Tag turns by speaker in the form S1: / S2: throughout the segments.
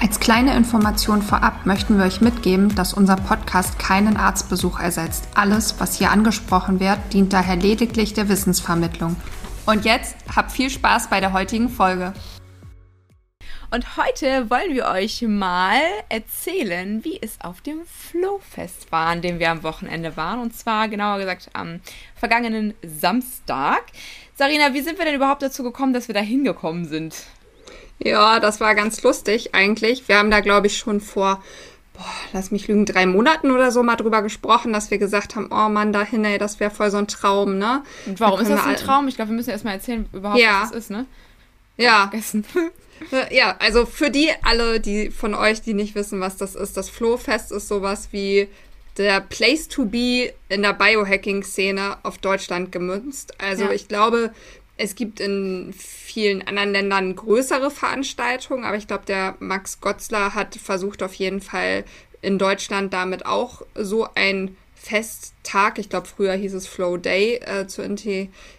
S1: Als kleine Information vorab möchten wir euch mitgeben, dass unser Podcast keinen Arztbesuch ersetzt. Alles, was hier angesprochen wird, dient daher lediglich der Wissensvermittlung. Und jetzt habt viel Spaß bei der heutigen Folge.
S2: Und heute wollen wir euch mal erzählen, wie es auf dem Flowfest war, an dem wir am Wochenende waren. Und zwar genauer gesagt am vergangenen Samstag. Sarina, wie sind wir denn überhaupt dazu gekommen, dass wir da hingekommen sind?
S1: Ja, das war ganz lustig eigentlich. Wir haben da, glaube ich, schon vor, boah, lass mich lügen, drei Monaten oder so mal drüber gesprochen, dass wir gesagt haben, oh Mann, dahin, ey, das wäre voll so ein Traum, ne?
S2: Und warum ist das ein Traum? Ich glaube, wir müssen erstmal erzählen, überhaupt, ja. was das ist, ne?
S1: Ja. Vergessen. Ja, also für die alle, die von euch, die nicht wissen, was das ist, das Flohfest ist sowas wie der Place to be in der Biohacking-Szene auf Deutschland gemünzt. Also ja. ich glaube, es gibt in vielen anderen Ländern größere Veranstaltungen, aber ich glaube, der Max Gotzler hat versucht auf jeden Fall in Deutschland damit auch so ein Festtag, ich glaube früher hieß es Flow Day, äh, zu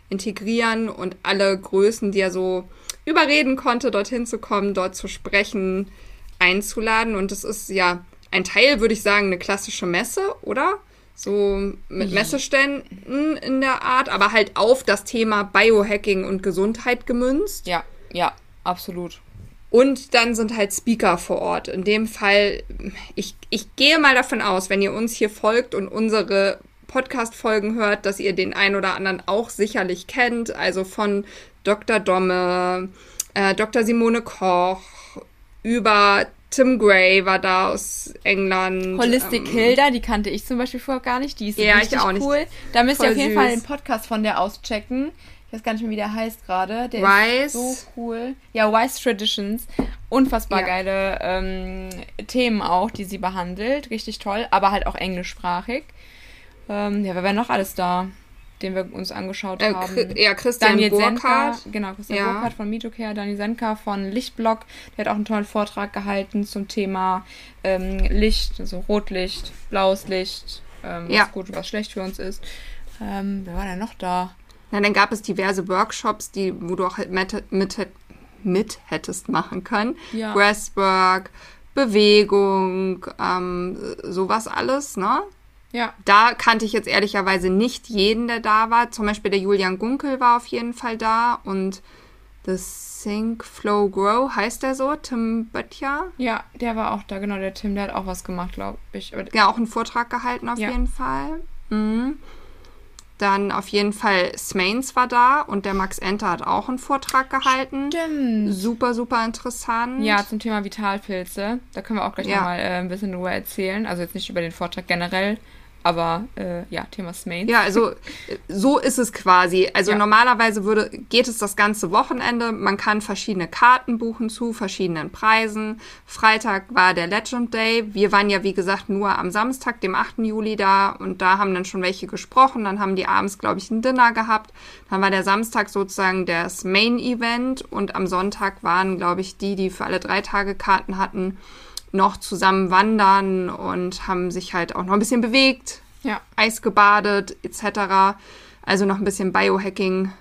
S1: integrieren und alle Größen, die er so überreden konnte, dorthin zu kommen, dort zu sprechen, einzuladen. Und das ist ja ein Teil, würde ich sagen, eine klassische Messe, oder? So mit Messeständen in der Art, aber halt auf das Thema Biohacking und Gesundheit gemünzt.
S2: Ja, ja, absolut.
S1: Und dann sind halt Speaker vor Ort. In dem Fall, ich, ich gehe mal davon aus, wenn ihr uns hier folgt und unsere Podcast-Folgen hört, dass ihr den einen oder anderen auch sicherlich kennt. Also von Dr. Domme, äh, Dr. Simone Koch, über Tim Gray war da aus England.
S2: Holistic ähm, Hilda, die kannte ich zum Beispiel vorher gar nicht. Die ist ja, richtig cool. Da müsst ihr auf jeden süß. Fall den Podcast von der auschecken. Ich weiß gar nicht mehr, wie der heißt gerade. Der Wise. ist so cool. Ja, Wise Traditions. Unfassbar ja. geile ähm, Themen auch, die sie behandelt. Richtig toll, aber halt auch englischsprachig. Ähm, ja, wer wäre noch alles da? Den wir uns angeschaut äh, haben.
S1: Ja, Christian Daniel
S2: Burkhardt. Senka, genau, Christian ja. Burkhardt von Mitocare, Daniel Senka von Lichtblock, der hat auch einen tollen Vortrag gehalten zum Thema ähm, Licht, also Rotlicht, blaues Licht, ähm, ja. was gut und was schlecht für uns ist. Ähm, wer war denn noch da?
S1: Na, dann gab es diverse Workshops, die, wo du auch halt mit, mit, mit hättest machen können. Ja. Breathwork, Bewegung, ähm, sowas alles, ne? Ja. Da kannte ich jetzt ehrlicherweise nicht jeden, der da war. Zum Beispiel der Julian Gunkel war auf jeden Fall da und The Think, Flow, Grow, heißt der so? Tim Böttcher?
S2: Ja, der war auch da, genau. Der Tim, der hat auch was gemacht, glaube ich.
S1: Ja, auch einen Vortrag gehalten auf ja. jeden Fall. Mhm. Dann auf jeden Fall Smains war da und der Max Enter hat auch einen Vortrag gehalten. Stimmt. Super, super interessant.
S2: Ja, zum Thema Vitalpilze. Da können wir auch gleich ja. nochmal äh, ein bisschen drüber erzählen. Also jetzt nicht über den Vortrag generell, aber äh, ja, Thema Smains.
S1: Ja, also so ist es quasi. Also ja. normalerweise würde, geht es das ganze Wochenende. Man kann verschiedene Karten buchen zu verschiedenen Preisen. Freitag war der Legend Day. Wir waren ja, wie gesagt, nur am Samstag, dem 8. Juli da. Und da haben dann schon welche gesprochen. Dann haben die abends, glaube ich, ein Dinner gehabt. Dann war der Samstag sozusagen das Main Event. Und am Sonntag waren, glaube ich, die, die für alle drei Tage Karten hatten, noch zusammen wandern und haben sich halt auch noch ein bisschen bewegt, ja. Eis gebadet etc. Also noch ein bisschen Biohacking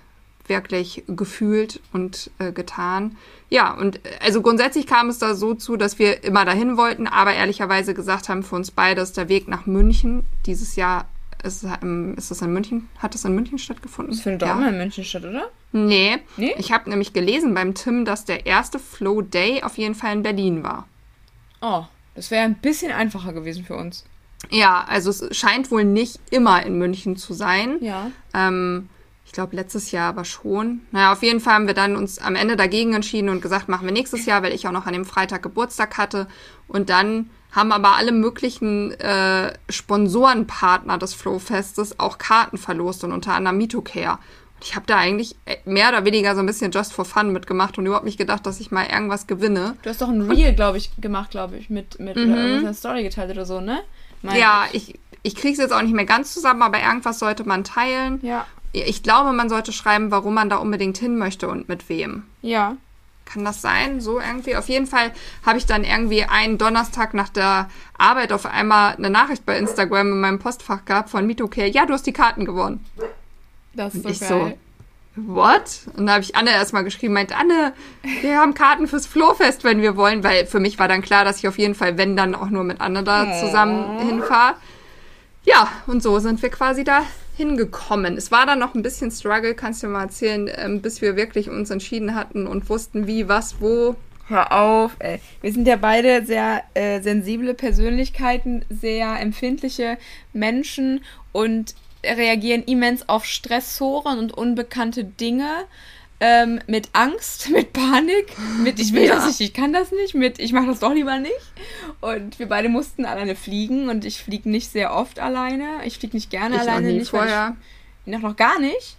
S1: wirklich gefühlt und äh, getan. Ja, und äh, also grundsätzlich kam es da so zu, dass wir immer dahin wollten, aber ehrlicherweise gesagt haben, für uns beide ist der Weg nach München dieses Jahr ist, ähm, ist das in München? Hat das in München stattgefunden?
S2: Das findet ja. immer in München statt, oder?
S1: Nee. nee? Ich habe nämlich gelesen beim Tim, dass der erste Flow Day auf jeden Fall in Berlin war.
S2: Oh, das wäre ein bisschen einfacher gewesen für uns.
S1: Ja, also es scheint wohl nicht immer in München zu sein. Ja. Ähm, ich glaube, letztes Jahr aber schon. Naja, auf jeden Fall haben wir dann uns am Ende dagegen entschieden und gesagt, machen wir nächstes Jahr, weil ich auch noch an dem Freitag Geburtstag hatte. Und dann haben aber alle möglichen äh, Sponsorenpartner des Flowfestes auch Karten verlost und unter anderem Mitocare ich habe da eigentlich mehr oder weniger so ein bisschen just for fun mitgemacht und überhaupt nicht gedacht, dass ich mal irgendwas gewinne.
S2: Du hast doch ein Reel, glaube ich, gemacht, glaube ich, mit, mit mhm. oder eine Story geteilt oder so, ne?
S1: Meine ja, ich, ich kriege es jetzt auch nicht mehr ganz zusammen, aber irgendwas sollte man teilen. Ja. Ich glaube, man sollte schreiben, warum man da unbedingt hin möchte und mit wem.
S2: Ja.
S1: Kann das sein? So irgendwie? Auf jeden Fall habe ich dann irgendwie einen Donnerstag nach der Arbeit auf einmal eine Nachricht bei Instagram in meinem Postfach gehabt von Mitokay. Ja, du hast die Karten gewonnen. Das ist so ich geil. so, what? Und da habe ich Anne erstmal geschrieben, meint Anne, wir haben Karten fürs Flohfest, wenn wir wollen, weil für mich war dann klar, dass ich auf jeden Fall, wenn dann auch nur mit Anne da zusammen hinfahre. Ja, und so sind wir quasi da hingekommen? Es war dann noch ein bisschen Struggle, kannst du mal erzählen, ähm, bis wir wirklich uns entschieden hatten und wussten, wie, was, wo.
S2: Hör auf, ey. Wir sind ja beide sehr äh, sensible Persönlichkeiten, sehr empfindliche Menschen und reagieren immens auf Stressoren und unbekannte Dinge ähm, mit Angst, mit Panik, mit ich will ja. das nicht, ich kann das nicht, mit ich mache das doch lieber nicht. Und wir beide mussten alleine fliegen und ich fliege nicht sehr oft alleine. Ich fliege nicht gerne ich alleine. Noch nie nicht vorher. Ich, noch, noch gar nicht.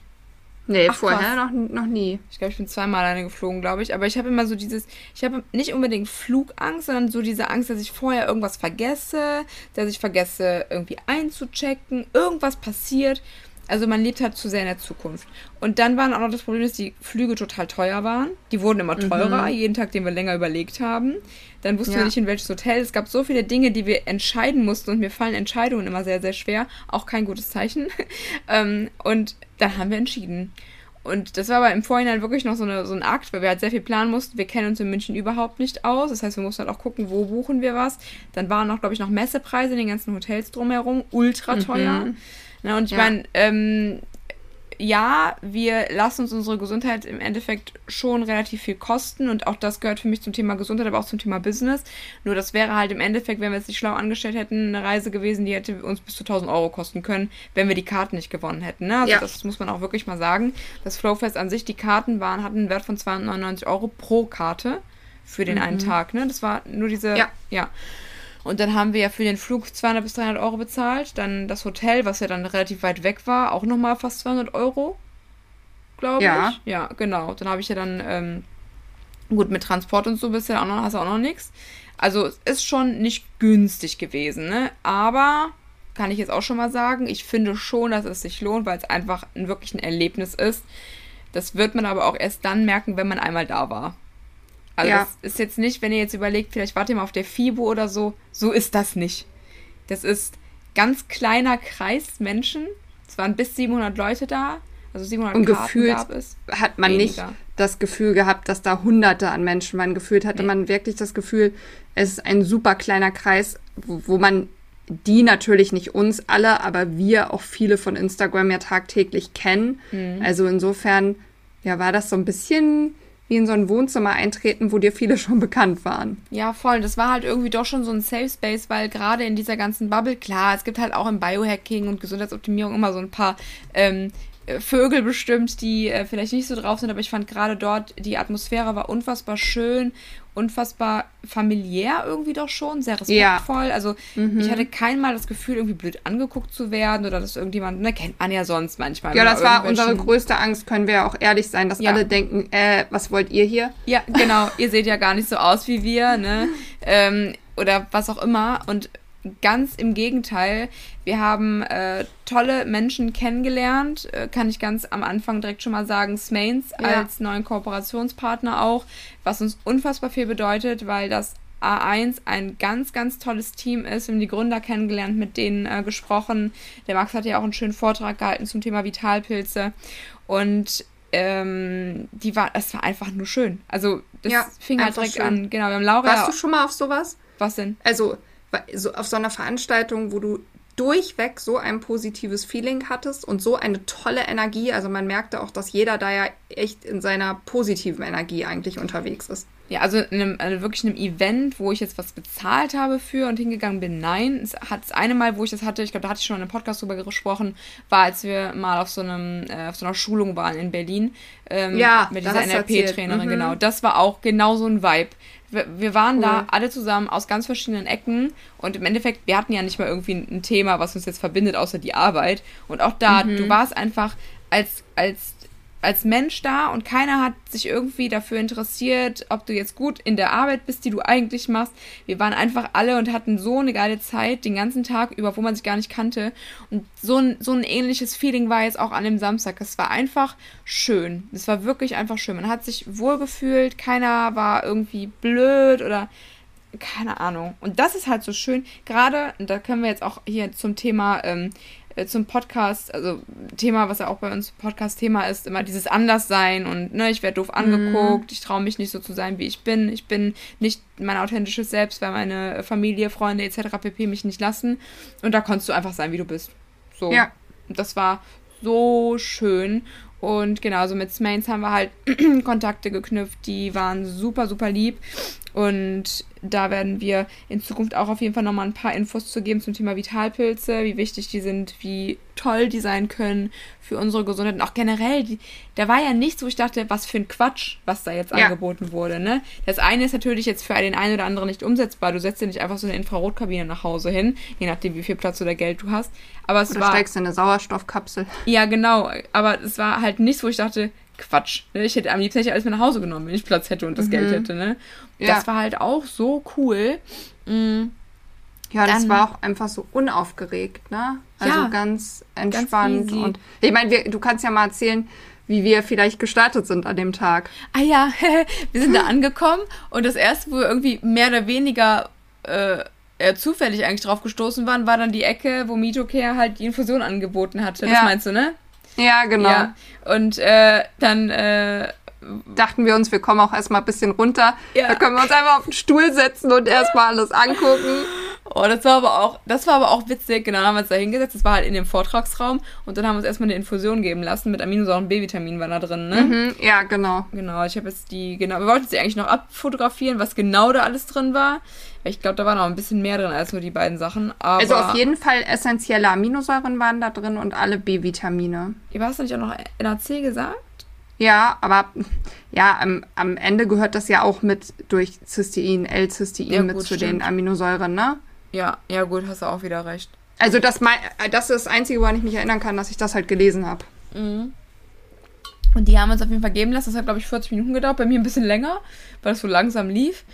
S1: Nee, Ach, vorher noch, noch nie.
S2: Ich glaube, ich bin zweimal alleine geflogen, glaube ich. Aber ich habe immer so dieses, ich habe nicht unbedingt Flugangst, sondern so diese Angst, dass ich vorher irgendwas vergesse, dass ich vergesse, irgendwie einzuchecken, irgendwas passiert. Also man lebt halt zu sehr in der Zukunft. Und dann war auch noch das Problem, dass die Flüge total teuer waren. Die wurden immer teurer, mhm. jeden Tag, den wir länger überlegt haben. Dann wussten ja. wir nicht, in welches Hotel. Es gab so viele Dinge, die wir entscheiden mussten und mir fallen Entscheidungen immer sehr, sehr schwer. Auch kein gutes Zeichen. Ähm, und dann haben wir entschieden. Und das war aber im Vorhinein wirklich noch so, eine, so ein Akt, weil wir halt sehr viel planen mussten. Wir kennen uns in München überhaupt nicht aus. Das heißt, wir mussten halt auch gucken, wo buchen wir was. Dann waren noch, glaube ich, noch Messepreise in den ganzen Hotels drumherum. Ultra teuer. Mhm. Na, und ich ja. meine, ähm, ja, wir lassen uns unsere Gesundheit im Endeffekt schon relativ viel kosten und auch das gehört für mich zum Thema Gesundheit, aber auch zum Thema Business. Nur das wäre halt im Endeffekt, wenn wir es nicht schlau angestellt hätten, eine Reise gewesen, die hätte uns bis zu 1000 Euro kosten können, wenn wir die Karten nicht gewonnen hätten. Ne? Also ja. das muss man auch wirklich mal sagen. Das Flowfest an sich, die Karten waren, hatten einen Wert von 299 Euro pro Karte für den mhm. einen Tag. Ne? Das war nur diese, ja. ja. Und dann haben wir ja für den Flug 200 bis 300 Euro bezahlt. Dann das Hotel, was ja dann relativ weit weg war, auch nochmal fast 200 Euro, glaube ja. ich. Ja, genau. Dann habe ich ja dann, ähm, gut, mit Transport und so bisher auch noch, hast du auch noch nichts. Also es ist schon nicht günstig gewesen, ne? Aber kann ich jetzt auch schon mal sagen, ich finde schon, dass es sich lohnt, weil es einfach ein, wirklich ein Erlebnis ist. Das wird man aber auch erst dann merken, wenn man einmal da war. Also ja. das ist jetzt nicht, wenn ihr jetzt überlegt, vielleicht wart ihr mal auf der FIBO oder so, so ist das nicht. Das ist ganz kleiner Kreis Menschen. Es waren bis 700 Leute da. Also 700 Und
S1: Karten gefühlt hat man Weniger. nicht das Gefühl gehabt, dass da Hunderte an Menschen waren. Gefühlt hatte nee. man wirklich das Gefühl, es ist ein super kleiner Kreis, wo, wo man die natürlich nicht uns alle, aber wir auch viele von Instagram ja tagtäglich kennen. Mhm. Also insofern, ja, war das so ein bisschen wie in so ein Wohnzimmer eintreten, wo dir viele schon bekannt waren.
S2: Ja, voll. Das war halt irgendwie doch schon so ein Safe Space, weil gerade in dieser ganzen Bubble, klar, es gibt halt auch im Biohacking und Gesundheitsoptimierung immer so ein paar ähm, Vögel bestimmt, die äh, vielleicht nicht so drauf sind, aber ich fand gerade dort, die Atmosphäre war unfassbar schön unfassbar familiär irgendwie doch schon, sehr respektvoll. Ja. Also mhm. ich hatte kein Mal das Gefühl, irgendwie blöd angeguckt zu werden oder dass irgendjemand, ne, kennt man ja sonst manchmal.
S1: Ja, das war unsere größte Angst, können wir ja auch ehrlich sein, dass ja. alle denken, äh, was wollt ihr hier?
S2: Ja, genau, ihr seht ja gar nicht so aus wie wir, ne? ähm, oder was auch immer. Und ganz im Gegenteil. Wir haben äh, tolle Menschen kennengelernt, äh, kann ich ganz am Anfang direkt schon mal sagen. Smains ja. als neuen Kooperationspartner auch, was uns unfassbar viel bedeutet, weil das A1 ein ganz, ganz tolles Team ist. Wir haben die Gründer kennengelernt, mit denen äh, gesprochen. Der Max hat ja auch einen schönen Vortrag gehalten zum Thema Vitalpilze. Und ähm, die war, es war einfach nur schön. Also das ja, fing halt direkt schön. an. Genau, wir haben Laura.
S1: Warst du schon mal auf sowas?
S2: Was denn?
S1: Also so auf so einer Veranstaltung, wo du durchweg so ein positives Feeling hattest und so eine tolle Energie. Also man merkte auch, dass jeder da ja echt in seiner positiven Energie eigentlich unterwegs ist.
S2: Ja, also in einem, also wirklich einem Event, wo ich jetzt was bezahlt habe für und hingegangen bin, nein. Es hat das eine Mal, wo ich das hatte, ich glaube, da hatte ich schon in einem Podcast drüber gesprochen, war, als wir mal auf so einem, äh, auf so einer Schulung waren in Berlin. Ähm, ja, mit dieser NLP-Trainerin, mhm. genau. Das war auch genau so ein Vibe. Wir, wir waren cool. da alle zusammen aus ganz verschiedenen Ecken und im Endeffekt, wir hatten ja nicht mal irgendwie ein Thema, was uns jetzt verbindet, außer die Arbeit. Und auch da, mhm. du warst einfach als, als als Mensch da und keiner hat sich irgendwie dafür interessiert, ob du jetzt gut in der Arbeit bist, die du eigentlich machst. Wir waren einfach alle und hatten so eine geile Zeit den ganzen Tag über, wo man sich gar nicht kannte. Und so ein, so ein ähnliches Feeling war jetzt auch an dem Samstag. Es war einfach schön. Es war wirklich einfach schön. Man hat sich wohlgefühlt, keiner war irgendwie blöd oder keine Ahnung. Und das ist halt so schön. Gerade, da können wir jetzt auch hier zum Thema, ähm, äh, zum Podcast, also Thema, was ja auch bei uns Podcast-Thema ist, immer dieses Anderssein und ne, ich werde doof mhm. angeguckt, mm. ich traue mich nicht so zu sein, wie ich bin, ich bin nicht mein authentisches Selbst, weil meine Familie, Freunde etc. pp. mich nicht lassen. Und da konntest du einfach sein, wie du bist. So. Ja. Und das war so schön. Und genau, also mit Smains haben wir halt Kontakte geknüpft, die waren super, super lieb. Und da werden wir in Zukunft auch auf jeden Fall nochmal ein paar Infos zu geben zum Thema Vitalpilze, wie wichtig die sind, wie toll die sein können für unsere Gesundheit. Und auch generell, die, da war ja nichts, wo ich dachte, was für ein Quatsch, was da jetzt ja. angeboten wurde. Ne? Das eine ist natürlich jetzt für den einen oder anderen nicht umsetzbar. Du setzt dir nicht einfach so eine Infrarotkabine nach Hause hin, je nachdem, wie viel Platz oder Geld du hast. Aber es
S1: oder
S2: war.
S1: steigst in eine Sauerstoffkapsel.
S2: Ja, genau. Aber es war halt nichts, wo ich dachte, Quatsch. Ne? Ich hätte am liebsten hätte ich alles mit nach Hause genommen, wenn ich Platz hätte und das mhm. Geld hätte. Ne? Ja. Das war halt auch so cool. Mhm.
S1: Ja, das Dann, war auch einfach so unaufgeregt, ne? Also ja, ganz entspannt. Ganz und ich meine, du kannst ja mal erzählen, wie wir vielleicht gestartet sind an dem Tag.
S2: Ah ja, wir sind da angekommen und das erste, wo wir irgendwie mehr oder weniger äh, eher zufällig eigentlich drauf gestoßen waren, war dann die Ecke, wo Mitocare halt die Infusion angeboten hatte. Das ja. meinst du, ne?
S1: Ja, genau. Ja.
S2: Und äh, dann äh,
S1: dachten wir uns, wir kommen auch erstmal ein bisschen runter. Ja. Da können wir uns einfach auf den Stuhl setzen und erstmal alles angucken.
S2: Oh, das war aber auch, das war aber auch witzig. Genau, haben wir uns da hingesetzt. Das war halt in dem Vortragsraum und dann haben wir uns erstmal eine Infusion geben lassen mit Aminosäuren B-Vitamin war da drin, ne?
S1: Mhm, ja, genau.
S2: Genau, ich habe jetzt die, genau, wir wollten sie eigentlich noch abfotografieren, was genau da alles drin war. Ich glaube, da war noch ein bisschen mehr drin als nur die beiden Sachen.
S1: Also auf jeden Fall essentielle Aminosäuren waren da drin und alle B-Vitamine.
S2: Hast du nicht auch noch NAC gesagt?
S1: Ja, aber ja, am, am Ende gehört das ja auch mit durch Cystein, L-Cystein ja, mit gut, zu stimmt. den Aminosäuren, ne?
S2: Ja, ja gut, hast du auch wieder recht.
S1: Also das, das ist das Einzige, woran ich mich erinnern kann, dass ich das halt gelesen habe. Mhm.
S2: Und die haben uns auf jeden Fall geben lassen. Das hat, glaube ich, 40 Minuten gedauert. Bei mir ein bisschen länger, weil es so langsam lief.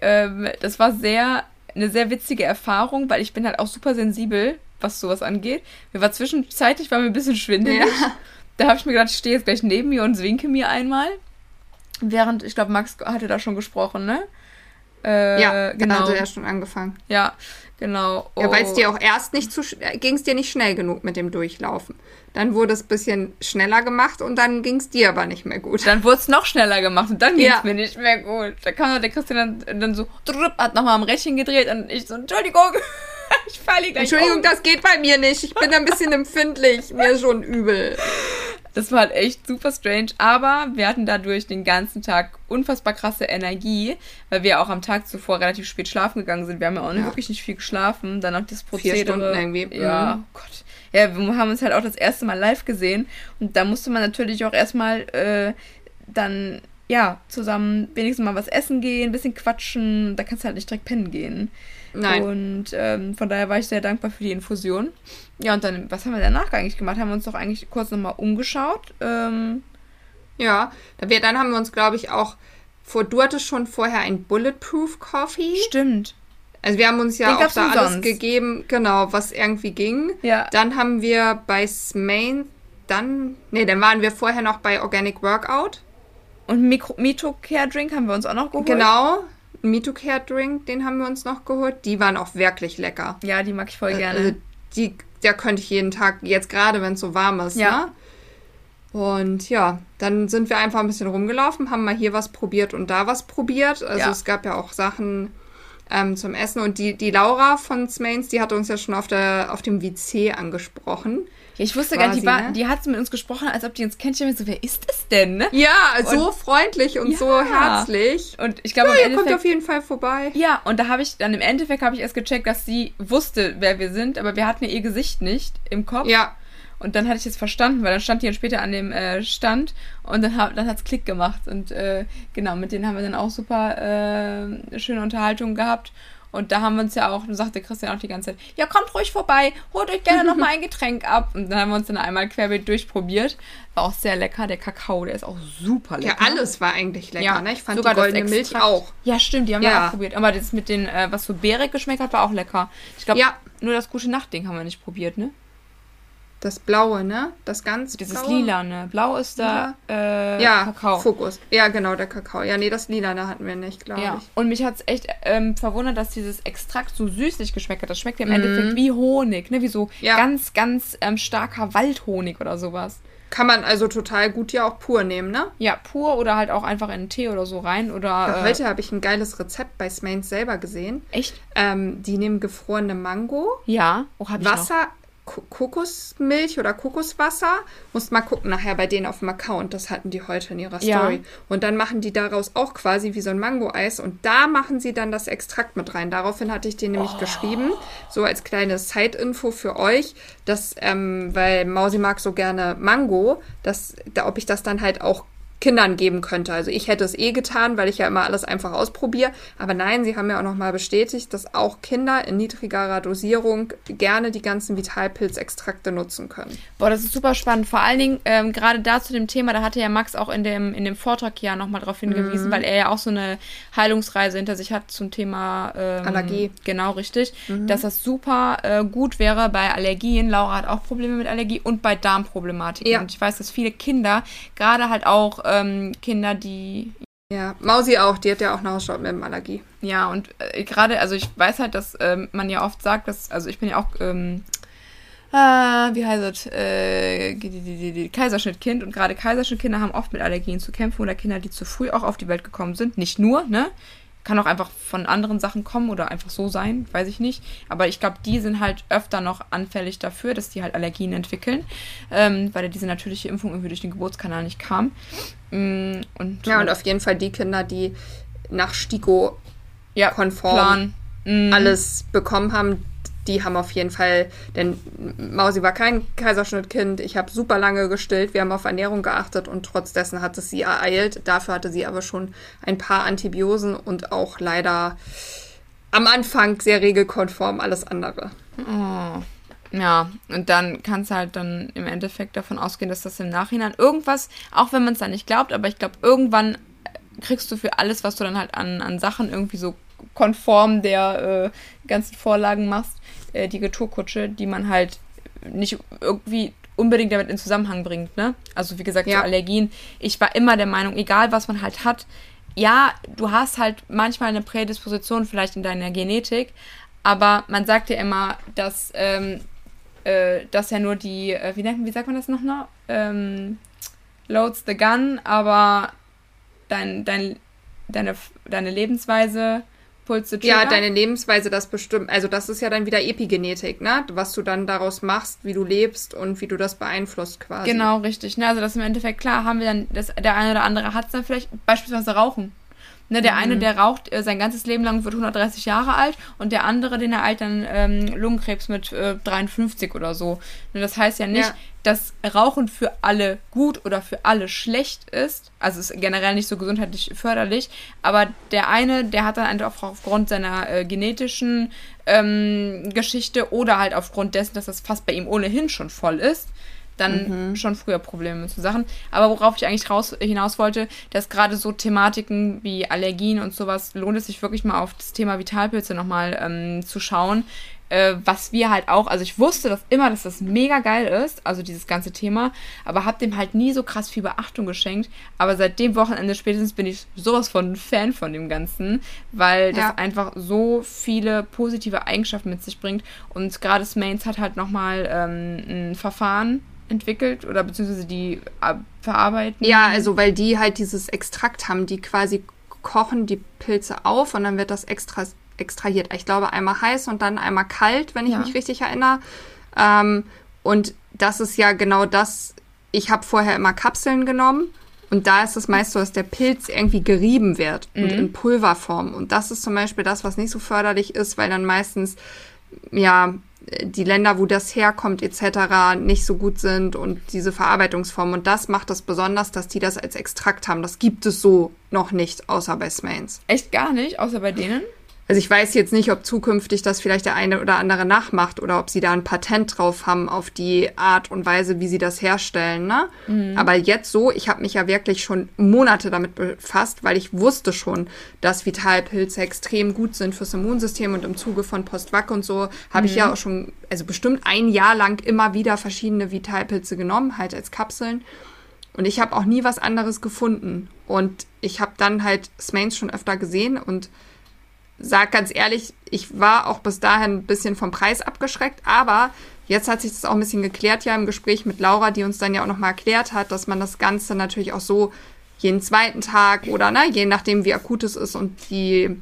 S2: Ähm, das war sehr, eine sehr witzige Erfahrung, weil ich bin halt auch super sensibel, was sowas angeht. Mir war zwischenzeitlich war mir ein bisschen schwindelig. Ja. Da habe ich mir gedacht, ich stehe jetzt gleich neben mir und winke mir einmal. Während, ich glaube, Max hatte da schon gesprochen, ne?
S1: Äh, ja, genau. Da hatte er schon angefangen.
S2: Ja, genau.
S1: Oh. Ja, weil es dir auch erst nicht zu, ging es dir nicht schnell genug mit dem Durchlaufen. Dann wurde es ein bisschen schneller gemacht und dann ging es dir aber nicht mehr gut.
S2: Dann wurde es noch schneller gemacht und dann ging es ja. mir nicht mehr gut. Da kam der Christian dann, dann so, hat nochmal am Rädchen gedreht und ich so, Entschuldigung.
S1: ich falle gleich Entschuldigung, um. das geht bei mir nicht. Ich bin ein bisschen empfindlich. Mir ist schon übel.
S2: Das war halt echt super strange, aber wir hatten dadurch den ganzen Tag unfassbar krasse Energie, weil wir auch am Tag zuvor relativ spät schlafen gegangen sind. Wir haben ja auch ja. wirklich nicht viel geschlafen. Dann noch das Prozedere. Vier Stunden irgendwie. Ja, oh Gott. Ja, wir haben uns halt auch das erste Mal live gesehen und da musste man natürlich auch erstmal äh, dann ja, zusammen wenigstens mal was essen gehen, ein bisschen quatschen. Da kannst du halt nicht direkt pennen gehen. Nein. Und ähm, von daher war ich sehr dankbar für die Infusion. Ja, und dann, was haben wir danach eigentlich gemacht? Haben wir uns doch eigentlich kurz nochmal umgeschaut. Ähm,
S1: ja, dann haben wir uns, glaube ich, auch vor, du hattest schon vorher ein Bulletproof Coffee.
S2: Stimmt.
S1: Also wir haben uns ja Den auch da alles sonst. gegeben, genau, was irgendwie ging. Ja. Dann haben wir bei Smain, dann, nee, dann waren wir vorher noch bei Organic Workout.
S2: Und Mito Care Drink haben wir uns auch noch geholt.
S1: Genau, Mitocare Drink, den haben wir uns noch geholt. Die waren auch wirklich lecker.
S2: Ja, die mag ich voll äh, gerne. Also
S1: die, der könnte ich jeden Tag, jetzt gerade wenn es so warm ist, ja. Ne? Und ja, dann sind wir einfach ein bisschen rumgelaufen, haben mal hier was probiert und da was probiert. Also ja. es gab ja auch Sachen ähm, zum Essen. Und die, die Laura von Smains, die hat uns ja schon auf, der, auf dem WC angesprochen.
S2: Ja, ich wusste quasi, gar nicht, die, ne? hat mit uns gesprochen, als ob die uns kennt. Ich mir so, wer ist das denn? Ne?
S1: Ja, so freundlich und ja. so herzlich.
S2: Und ich glaube,
S1: ja, ihr kommt auf jeden Fall vorbei.
S2: Ja, und da habe ich, dann im Endeffekt habe ich erst gecheckt, dass sie wusste, wer wir sind, aber wir hatten ihr Gesicht nicht im Kopf. Ja. Und dann hatte ich es verstanden, weil dann stand die dann später an dem äh, Stand und dann, dann hat es Klick gemacht. Und äh, genau, mit denen haben wir dann auch super äh, schöne Unterhaltung gehabt. Und da haben wir uns ja auch, sagte Christian auch die ganze Zeit, ja, kommt ruhig vorbei, holt euch gerne nochmal ein Getränk ab. Und dann haben wir uns dann einmal querbeet durchprobiert. War auch sehr lecker. Der Kakao, der ist auch super lecker.
S1: Ja, alles war eigentlich lecker, ja, ne? Ich fand sogar die goldene
S2: Milch auch. Ja, stimmt, die haben ja. wir auch probiert. Aber das mit den, äh, was so beerig geschmeckt hat, war auch lecker. Ich glaube, ja. nur das gute Nachtding haben wir nicht probiert, ne?
S1: Das Blaue, ne? Das ganz
S2: Dieses Blaue. Lila, ne? Blau ist da
S1: äh, ja, Kakao. Fokus. Ja, genau, der Kakao. Ja, nee, das Lila, da hatten wir nicht, glaube ja. ich.
S2: Und mich hat es echt ähm, verwundert, dass dieses Extrakt so süßlich geschmeckt hat. Das schmeckt ja im mhm. Endeffekt wie Honig, ne? Wie so ja. ganz, ganz ähm, starker Waldhonig oder sowas.
S1: Kann man also total gut ja auch pur nehmen, ne?
S2: Ja, pur oder halt auch einfach in einen Tee oder so rein. Oder, ja,
S1: äh, heute habe ich ein geiles Rezept bei Smains selber gesehen. Echt? Ähm, die nehmen gefrorene Mango. Ja, oh, hab ich Wasser. Kokosmilch oder Kokoswasser. Musst mal gucken nachher bei denen auf dem Account. Das hatten die heute in ihrer Story. Ja. Und dann machen die daraus auch quasi wie so ein Mango-Eis. Und da machen sie dann das Extrakt mit rein. Daraufhin hatte ich den nämlich oh. geschrieben. So als kleine Side-Info für euch. Dass, ähm, weil Mausi mag so gerne Mango, dass, da, ob ich das dann halt auch Kindern geben könnte. Also ich hätte es eh getan, weil ich ja immer alles einfach ausprobiere. Aber nein, sie haben ja auch nochmal bestätigt, dass auch Kinder in niedrigerer Dosierung gerne die ganzen Vitalpilzextrakte nutzen können.
S2: Boah, das ist super spannend. Vor allen Dingen ähm, gerade da zu dem Thema, da hatte ja Max auch in dem, in dem Vortrag ja nochmal drauf hingewiesen, mhm. weil er ja auch so eine Heilungsreise hinter sich hat zum Thema ähm, Allergie. Genau, richtig. Mhm. Dass das super äh, gut wäre bei Allergien. Laura hat auch Probleme mit Allergie und bei Darmproblematiken. Ja. Und ich weiß, dass viele Kinder gerade halt auch ähm, Kinder, die.
S1: Ja, Mausi auch, die hat ja auch eine Hausstauballergie.
S2: Ja, und äh, gerade, also ich weiß halt, dass ähm, man ja oft sagt, dass, also ich bin ja auch, ähm, äh, wie heißt es, äh, Kaiserschnittkind und gerade Kaiserschnittkinder haben oft mit Allergien zu kämpfen oder Kinder, die zu früh auch auf die Welt gekommen sind. Nicht nur, ne? Kann auch einfach von anderen Sachen kommen oder einfach so sein, weiß ich nicht. Aber ich glaube, die sind halt öfter noch anfällig dafür, dass die halt Allergien entwickeln, ähm, weil diese natürliche Impfung irgendwie durch den Geburtskanal nicht kam.
S1: Mm, und, ja, und auf jeden Fall die Kinder, die nach STIKO ja, konform mhm. alles bekommen haben, die haben auf jeden Fall, denn Mausi war kein Kaiserschnittkind, ich habe super lange gestillt, wir haben auf Ernährung geachtet und trotz dessen hat es sie ereilt. Dafür hatte sie aber schon ein paar Antibiosen und auch leider am Anfang sehr regelkonform alles andere.
S2: Oh. Ja, und dann kannst du halt dann im Endeffekt davon ausgehen, dass das im Nachhinein irgendwas, auch wenn man es dann nicht glaubt, aber ich glaube, irgendwann kriegst du für alles, was du dann halt an, an Sachen irgendwie so konform der äh, ganzen Vorlagen machst, äh, die Retourkutsche, die man halt nicht irgendwie unbedingt damit in Zusammenhang bringt, ne? Also wie gesagt, ja. so Allergien. Ich war immer der Meinung, egal was man halt hat, ja, du hast halt manchmal eine Prädisposition vielleicht in deiner Genetik, aber man sagt ja immer, dass, ähm, äh, dass ja nur die, äh, wie, nennt, wie sagt man das noch noch? Ähm, loads the gun, aber dein, dein, deine, deine Lebensweise
S1: Pulls the Ja, deine Lebensweise, das bestimmt. Also das ist ja dann wieder Epigenetik, ne? Was du dann daraus machst, wie du lebst und wie du das beeinflusst quasi.
S2: Genau, richtig. Ne? Also das im Endeffekt, klar, haben wir dann, das, der eine oder andere hat es dann vielleicht, beispielsweise Rauchen. Ne, der mhm. eine, der raucht äh, sein ganzes Leben lang, wird 130 Jahre alt und der andere, den ereilt dann ähm, Lungenkrebs mit äh, 53 oder so. Ne, das heißt ja nicht, ja. dass Rauchen für alle gut oder für alle schlecht ist. Also ist generell nicht so gesundheitlich förderlich. Aber der eine, der hat dann einfach aufgrund seiner äh, genetischen ähm, Geschichte oder halt aufgrund dessen, dass das fast bei ihm ohnehin schon voll ist, dann mhm. schon früher Probleme mit so Sachen. Aber worauf ich eigentlich raus, hinaus wollte, dass gerade so Thematiken wie Allergien und sowas, lohnt es sich wirklich mal auf das Thema Vitalpilze nochmal ähm, zu schauen. Äh, was wir halt auch, also ich wusste das immer, dass das mega geil ist, also dieses ganze Thema, aber hab dem halt nie so krass viel Beachtung geschenkt. Aber seit dem Wochenende spätestens bin ich sowas von Fan von dem Ganzen, weil das ja. einfach so viele positive Eigenschaften mit sich bringt. Und gerade Smains hat halt nochmal ähm, ein Verfahren entwickelt oder beziehungsweise die äh, verarbeiten?
S1: Ja, also weil die halt dieses Extrakt haben, die quasi kochen die Pilze auf und dann wird das extra, extrahiert. Ich glaube einmal heiß und dann einmal kalt, wenn ich ja. mich richtig erinnere. Ähm, und das ist ja genau das. Ich habe vorher immer Kapseln genommen und da ist es meist so, dass der Pilz irgendwie gerieben wird mhm. und in Pulverform. Und das ist zum Beispiel das, was nicht so förderlich ist, weil dann meistens ja die Länder, wo das herkommt etc. nicht so gut sind und diese Verarbeitungsform. Und das macht es besonders, dass die das als Extrakt haben. Das gibt es so noch nicht, außer bei Smains.
S2: Echt gar nicht, außer bei denen?
S1: Also ich weiß jetzt nicht, ob zukünftig das vielleicht der eine oder andere nachmacht oder ob sie da ein Patent drauf haben auf die Art und Weise, wie sie das herstellen. Ne? Mhm. Aber jetzt so, ich habe mich ja wirklich schon Monate damit befasst, weil ich wusste schon, dass Vitalpilze extrem gut sind fürs Immunsystem und im Zuge von Postvac und so habe mhm. ich ja auch schon, also bestimmt ein Jahr lang immer wieder verschiedene Vitalpilze genommen, halt als Kapseln. Und ich habe auch nie was anderes gefunden. Und ich habe dann halt Smains schon öfter gesehen und sag ganz ehrlich, ich war auch bis dahin ein bisschen vom Preis abgeschreckt, aber jetzt hat sich das auch ein bisschen geklärt ja im Gespräch mit Laura, die uns dann ja auch nochmal erklärt hat, dass man das Ganze natürlich auch so jeden zweiten Tag oder ne, je nachdem wie akut es ist und die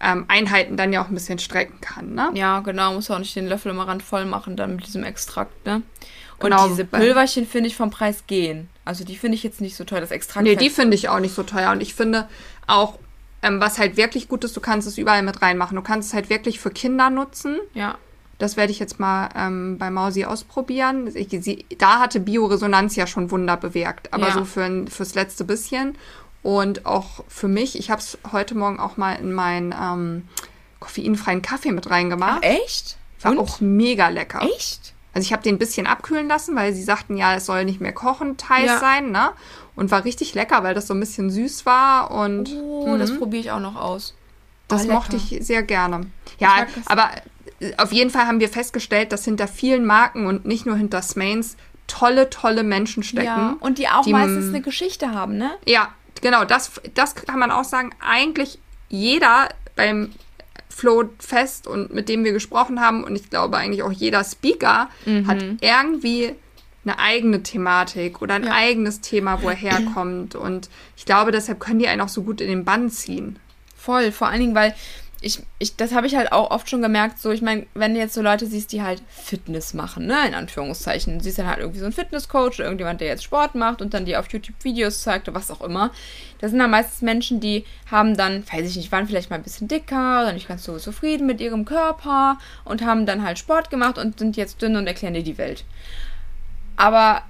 S1: ähm, Einheiten dann ja auch ein bisschen strecken kann, ne?
S2: Ja, genau, muss auch nicht den Löffel immer ran voll machen dann mit diesem Extrakt, ne? Und genau, diese Pülverchen finde ich vom Preis gehen. Also die finde ich jetzt nicht so teuer, das Extrakt.
S1: Nee, die finde ich auch nicht so teuer. Und ich finde auch, ähm, was halt wirklich gut ist, du kannst es überall mit reinmachen. Du kannst es halt wirklich für Kinder nutzen. Ja. Das werde ich jetzt mal ähm, bei Mausi ausprobieren. Ich, sie, da hatte Bioresonanz ja schon Wunder bewirkt, aber ja. so für, fürs letzte bisschen. Und auch für mich, ich habe es heute Morgen auch mal in meinen ähm, koffeinfreien Kaffee mit reingemacht. Ach, echt? War Und? auch mega lecker. Echt? Also ich habe den ein bisschen abkühlen lassen, weil sie sagten, ja, es soll nicht mehr kochend heiß ja. sein, ne? Und war richtig lecker, weil das so ein bisschen süß war und.
S2: Oh, das mhm. probiere ich auch noch aus.
S1: Das oh, mochte ich sehr gerne. Ja, aber äh, auf jeden Fall haben wir festgestellt, dass hinter vielen Marken und nicht nur hinter Smains tolle, tolle Menschen stecken. Ja,
S2: und die auch die, meistens eine Geschichte haben, ne?
S1: Ja, genau. Das, das kann man auch sagen. Eigentlich jeder beim Flo fest und mit dem wir gesprochen haben und ich glaube eigentlich auch jeder Speaker mhm. hat irgendwie eine eigene Thematik oder ein ja. eigenes Thema, wo er herkommt und ich glaube, deshalb können die einen auch so gut in den Bann ziehen.
S2: Voll, vor allen Dingen, weil ich, ich, das habe ich halt auch oft schon gemerkt, so, ich meine, wenn du jetzt so Leute siehst, die halt Fitness machen, ne, in Anführungszeichen, du siehst dann halt irgendwie so einen Fitnesscoach oder irgendjemand, der jetzt Sport macht und dann die auf YouTube Videos zeigt oder was auch immer. Das sind dann meistens Menschen, die haben dann, weiß ich nicht, waren vielleicht mal ein bisschen dicker oder nicht ganz so zufrieden mit ihrem Körper und haben dann halt Sport gemacht und sind jetzt dünn und erklären dir die Welt. Aber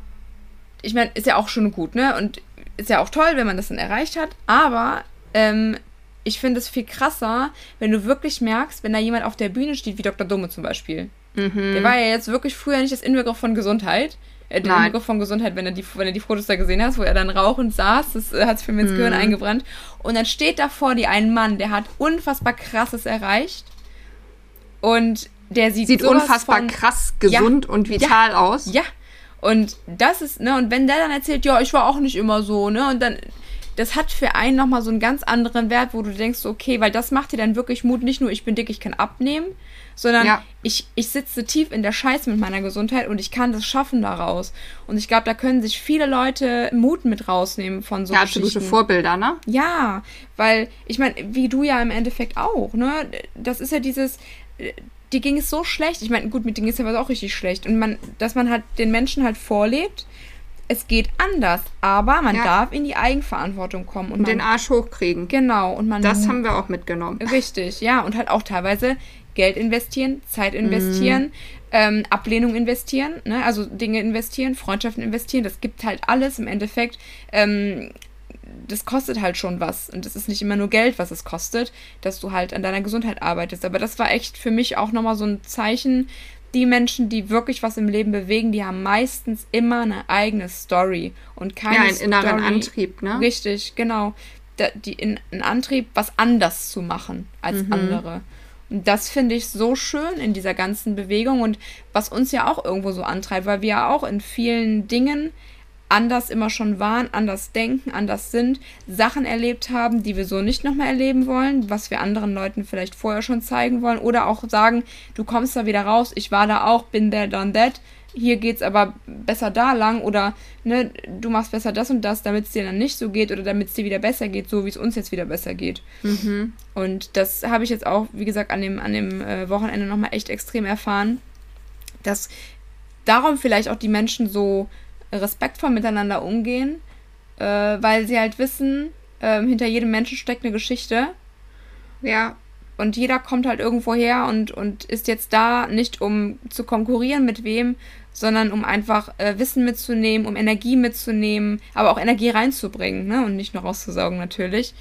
S2: ich meine, ist ja auch schon gut, ne? Und ist ja auch toll, wenn man das dann erreicht hat, aber ähm, ich finde es viel krasser, wenn du wirklich merkst, wenn da jemand auf der Bühne steht, wie Dr. Dumme zum Beispiel. Mhm. Der war ja jetzt wirklich früher nicht das Inbegriff von Gesundheit. Äh, der Inbegriff von Gesundheit, wenn, er die, wenn du die Fotos da gesehen hast, wo er dann rauchend saß, das äh, hat sich für mich ins mhm. Gehirn eingebrannt. Und dann steht da vor dir ein Mann, der hat unfassbar krasses erreicht. Und der sieht,
S1: sieht unfassbar von, krass gesund ja, und vital
S2: ja,
S1: aus.
S2: Ja. Und das ist, ne, und wenn der dann erzählt, ja, ich war auch nicht immer so, ne, und dann das hat für einen nochmal so einen ganz anderen Wert, wo du denkst, okay, weil das macht dir dann wirklich Mut, nicht nur ich bin dick, ich kann abnehmen, sondern ja. ich, ich sitze tief in der Scheiße mit meiner Gesundheit und ich kann das schaffen daraus. Und ich glaube, da können sich viele Leute Mut mit rausnehmen von so
S1: Ja, absolute Vorbilder, ne?
S2: Ja, weil ich meine, wie du ja im Endeffekt auch, ne? Das ist ja dieses die ging es so schlecht. Ich meine, gut, mit denen ist ja auch richtig schlecht. Und man, dass man halt den Menschen halt vorlebt, es geht anders, aber man ja. darf in die Eigenverantwortung kommen
S1: und, und man, den Arsch hochkriegen.
S2: Genau und man
S1: das haben wir auch mitgenommen.
S2: Richtig, ja und halt auch teilweise Geld investieren, Zeit investieren, mhm. ähm, Ablehnung investieren, ne? also Dinge investieren, Freundschaften investieren. Das gibt halt alles im Endeffekt. Ähm, das kostet halt schon was. Und es ist nicht immer nur Geld, was es kostet, dass du halt an deiner Gesundheit arbeitest. Aber das war echt für mich auch nochmal so ein Zeichen, die Menschen, die wirklich was im Leben bewegen, die haben meistens immer eine eigene Story und keine Ja, einen Story. inneren Antrieb, ne? Richtig, genau. die, in, einen Antrieb, was anders zu machen als mhm. andere. Und das finde ich so schön in dieser ganzen Bewegung und was uns ja auch irgendwo so antreibt, weil wir ja auch in vielen Dingen anders immer schon waren, anders denken, anders sind, Sachen erlebt haben, die wir so nicht nochmal erleben wollen, was wir anderen Leuten vielleicht vorher schon zeigen wollen oder auch sagen, du kommst da wieder raus, ich war da auch, bin there, done that, hier geht's aber besser da lang oder ne, du machst besser das und das, damit es dir dann nicht so geht oder damit es dir wieder besser geht, so wie es uns jetzt wieder besser geht. Mhm. Und das habe ich jetzt auch, wie gesagt, an dem, an dem äh, Wochenende nochmal echt extrem erfahren, dass darum vielleicht auch die Menschen so respektvoll miteinander umgehen, äh, weil sie halt wissen, äh, hinter jedem Menschen steckt eine Geschichte. Ja. Und jeder kommt halt irgendwo her und, und ist jetzt da, nicht um zu konkurrieren mit wem, sondern um einfach äh, Wissen mitzunehmen, um Energie mitzunehmen, aber auch Energie reinzubringen, ne? Und nicht nur rauszusaugen natürlich.